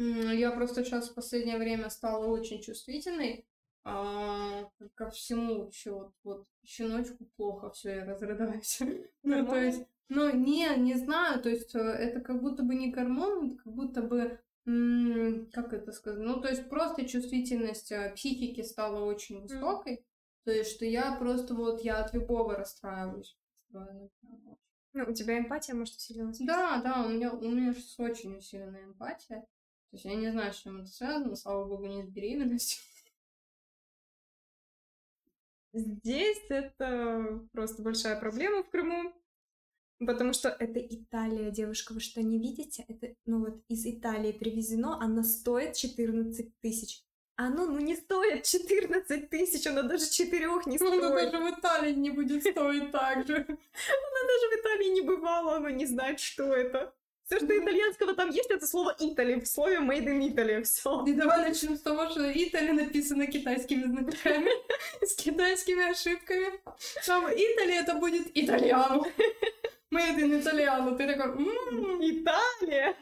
Speaker 1: Я просто сейчас в последнее время стала очень чувствительной а, ко всему вообще вот, вот щеночку плохо, все, я разрыдаюсь. ну, то есть, ну, не, не знаю, то есть э, это как будто бы не гормон, как будто бы, как это сказать, ну, то есть просто чувствительность э, психики стала очень высокой, то есть, что я просто вот, я от любого расстраиваюсь.
Speaker 2: Ну, у тебя эмпатия, может, усилилась?
Speaker 1: Да, да, у меня, у меня сейчас очень усиленная эмпатия. То есть я не знаю, с чем это связано, слава богу, не с беременностью.
Speaker 2: Здесь это просто большая проблема в Крыму, потому что это Италия, девушка, вы что, не видите? Это, ну вот, из Италии привезено, оно стоит 14 тысяч. Оно, ну, не стоит 14 тысяч, оно даже 4 не стоит.
Speaker 1: Оно даже в Италии не будет стоить так же. Оно
Speaker 2: даже в Италии не бывало, оно не знает, что это. Все, что итальянского там есть, это слово Italy в слове made in Italy. Все.
Speaker 1: И давай начнем с того, что Итали написано китайскими значками, с китайскими ошибками. Там Итали это будет итальяно. Made in итальяно. Ты такой, «М,
Speaker 2: Италия!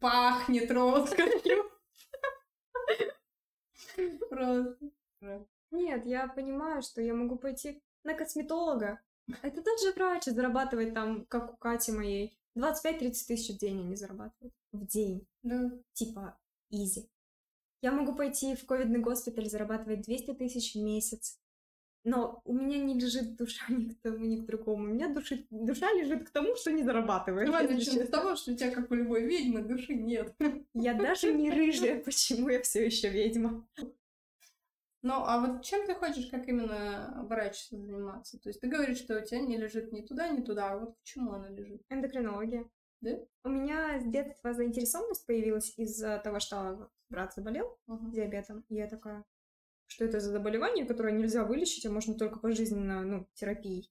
Speaker 1: пахнет роскошью. Просто.
Speaker 2: Нет, я понимаю, что я могу пойти на косметолога. Это тот же врач, и зарабатывать там, как у Кати моей, 25-30 тысяч в день они зарабатывают. В день.
Speaker 1: Да.
Speaker 2: Типа, изи. Я могу пойти в ковидный госпиталь, зарабатывать 200 тысяч в месяц. Но у меня не лежит душа ни к тому, ни к другому. У меня души, душа лежит к тому, что не зарабатывает.
Speaker 1: Давай
Speaker 2: если
Speaker 1: начнем с того, что у тебя, как у любой ведьмы, души нет.
Speaker 2: Я даже не рыжая, почему я все еще ведьма.
Speaker 1: Ну, а вот чем ты хочешь, как именно врач заниматься? То есть ты говоришь, что у тебя не лежит ни туда, ни туда, а вот почему она лежит?
Speaker 2: Эндокринология.
Speaker 1: Да?
Speaker 2: У меня с детства заинтересованность появилась из-за того, что брат заболел
Speaker 1: Мгм.
Speaker 2: диабетом. И я такая, что это за заболевание, которое нельзя вылечить, а можно только пожизненно, ну, терапией.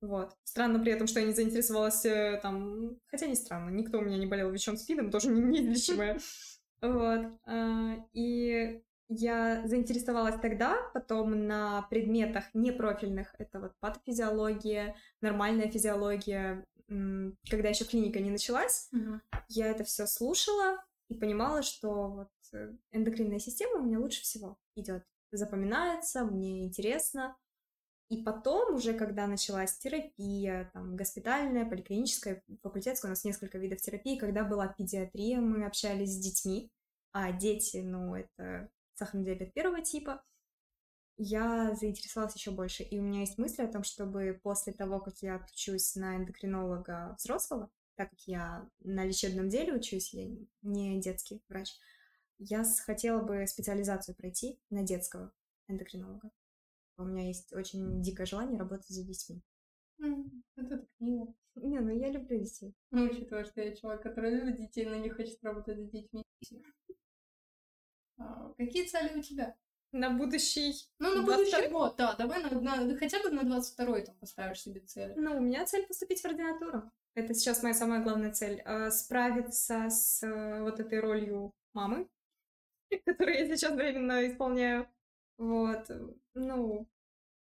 Speaker 2: Вот. Странно при этом, что я не заинтересовалась э, там... Хотя не странно, никто у меня не болел ВИЧом СПИДом, тоже не- неизлечимое. Вот. А, И я заинтересовалась тогда, потом на предметах непрофильных, это вот патофизиология, нормальная физиология, когда еще клиника не началась,
Speaker 1: Мгм.
Speaker 2: я это все слушала и понимала, что вот э, эндокринная система у меня лучше всего идет, запоминается, мне интересно. И потом уже, когда началась терапия, там, госпитальная, поликлиническая, факультетская, у нас несколько видов терапии, когда была педиатрия, мы общались с детьми, а дети, ну, это сахарный диабет первого типа, я заинтересовалась еще больше. И у меня есть мысли о том, чтобы после того, как я отучусь на эндокринолога взрослого, так как я на лечебном деле учусь, я не детский врач, я хотела бы специализацию пройти на детского эндокринолога. У меня есть очень дикое желание работать с детьми.
Speaker 1: М, Это так мило.
Speaker 2: Не, ну я люблю детей.
Speaker 1: Ну, учитывая, что я человек, который любит детей, но не хочет работать с детьми. А, Какие цели у тебя?
Speaker 2: На будущий...
Speaker 1: Ну, на
Speaker 2: 22-й?
Speaker 1: будущий год, да, давай на, на- хотя бы на 22-й там поставишь себе цели.
Speaker 2: Ну, у меня цель поступить в ординатуру. Это сейчас моя самая главная цель. э, Справиться с э, вот этой ролью мамы, которую я сейчас временно исполняю. Вот. Ну,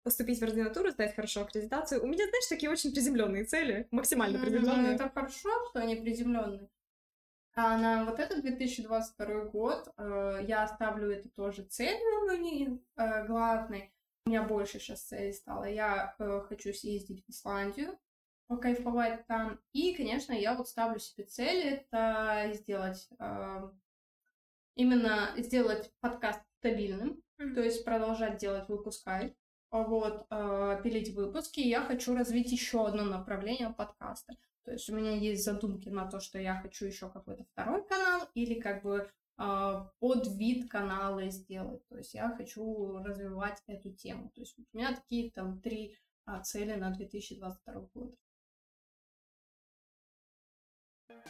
Speaker 2: поступить в ординатуру, сдать хорошо аккредитацию. У меня, знаешь, такие очень приземленные цели, максимально
Speaker 1: М,
Speaker 2: приземленные.
Speaker 1: Это хорошо, что они приземленные. А на вот этот 2022 год э, я оставлю это тоже целью не, э, главной. У меня больше сейчас целей стало. Я э, хочу съездить в Исландию, покайфовать там. И, конечно, я вот ставлю себе цель это сделать э, именно сделать подкаст стабильным,
Speaker 2: Мгм.
Speaker 1: то есть продолжать делать выпускай. Вот, э, пилить выпуски. Я хочу развить еще одно направление подкаста. То есть у меня есть задумки на то, что я хочу еще какой-то второй канал или как бы э, под вид канала сделать. То есть я хочу развивать эту тему. То есть у меня такие там три а, цели на 2022 год.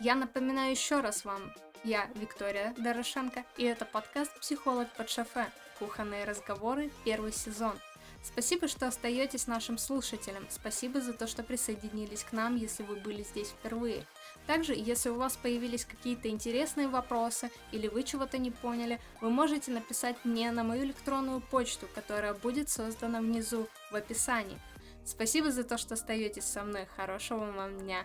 Speaker 3: Я напоминаю еще раз вам, я Виктория Дорошенко, и это подкаст «Психолог под шофе. Кухонные разговоры. Первый сезон». Спасибо, что остаетесь нашим слушателем. Спасибо за то, что присоединились к нам, если вы были здесь впервые. Также, если у вас появились какие-то интересные вопросы или вы чего-то не поняли, вы можете написать мне на мою электронную почту, которая будет создана внизу в описании. Спасибо за то, что остаетесь со мной. Хорошего вам дня.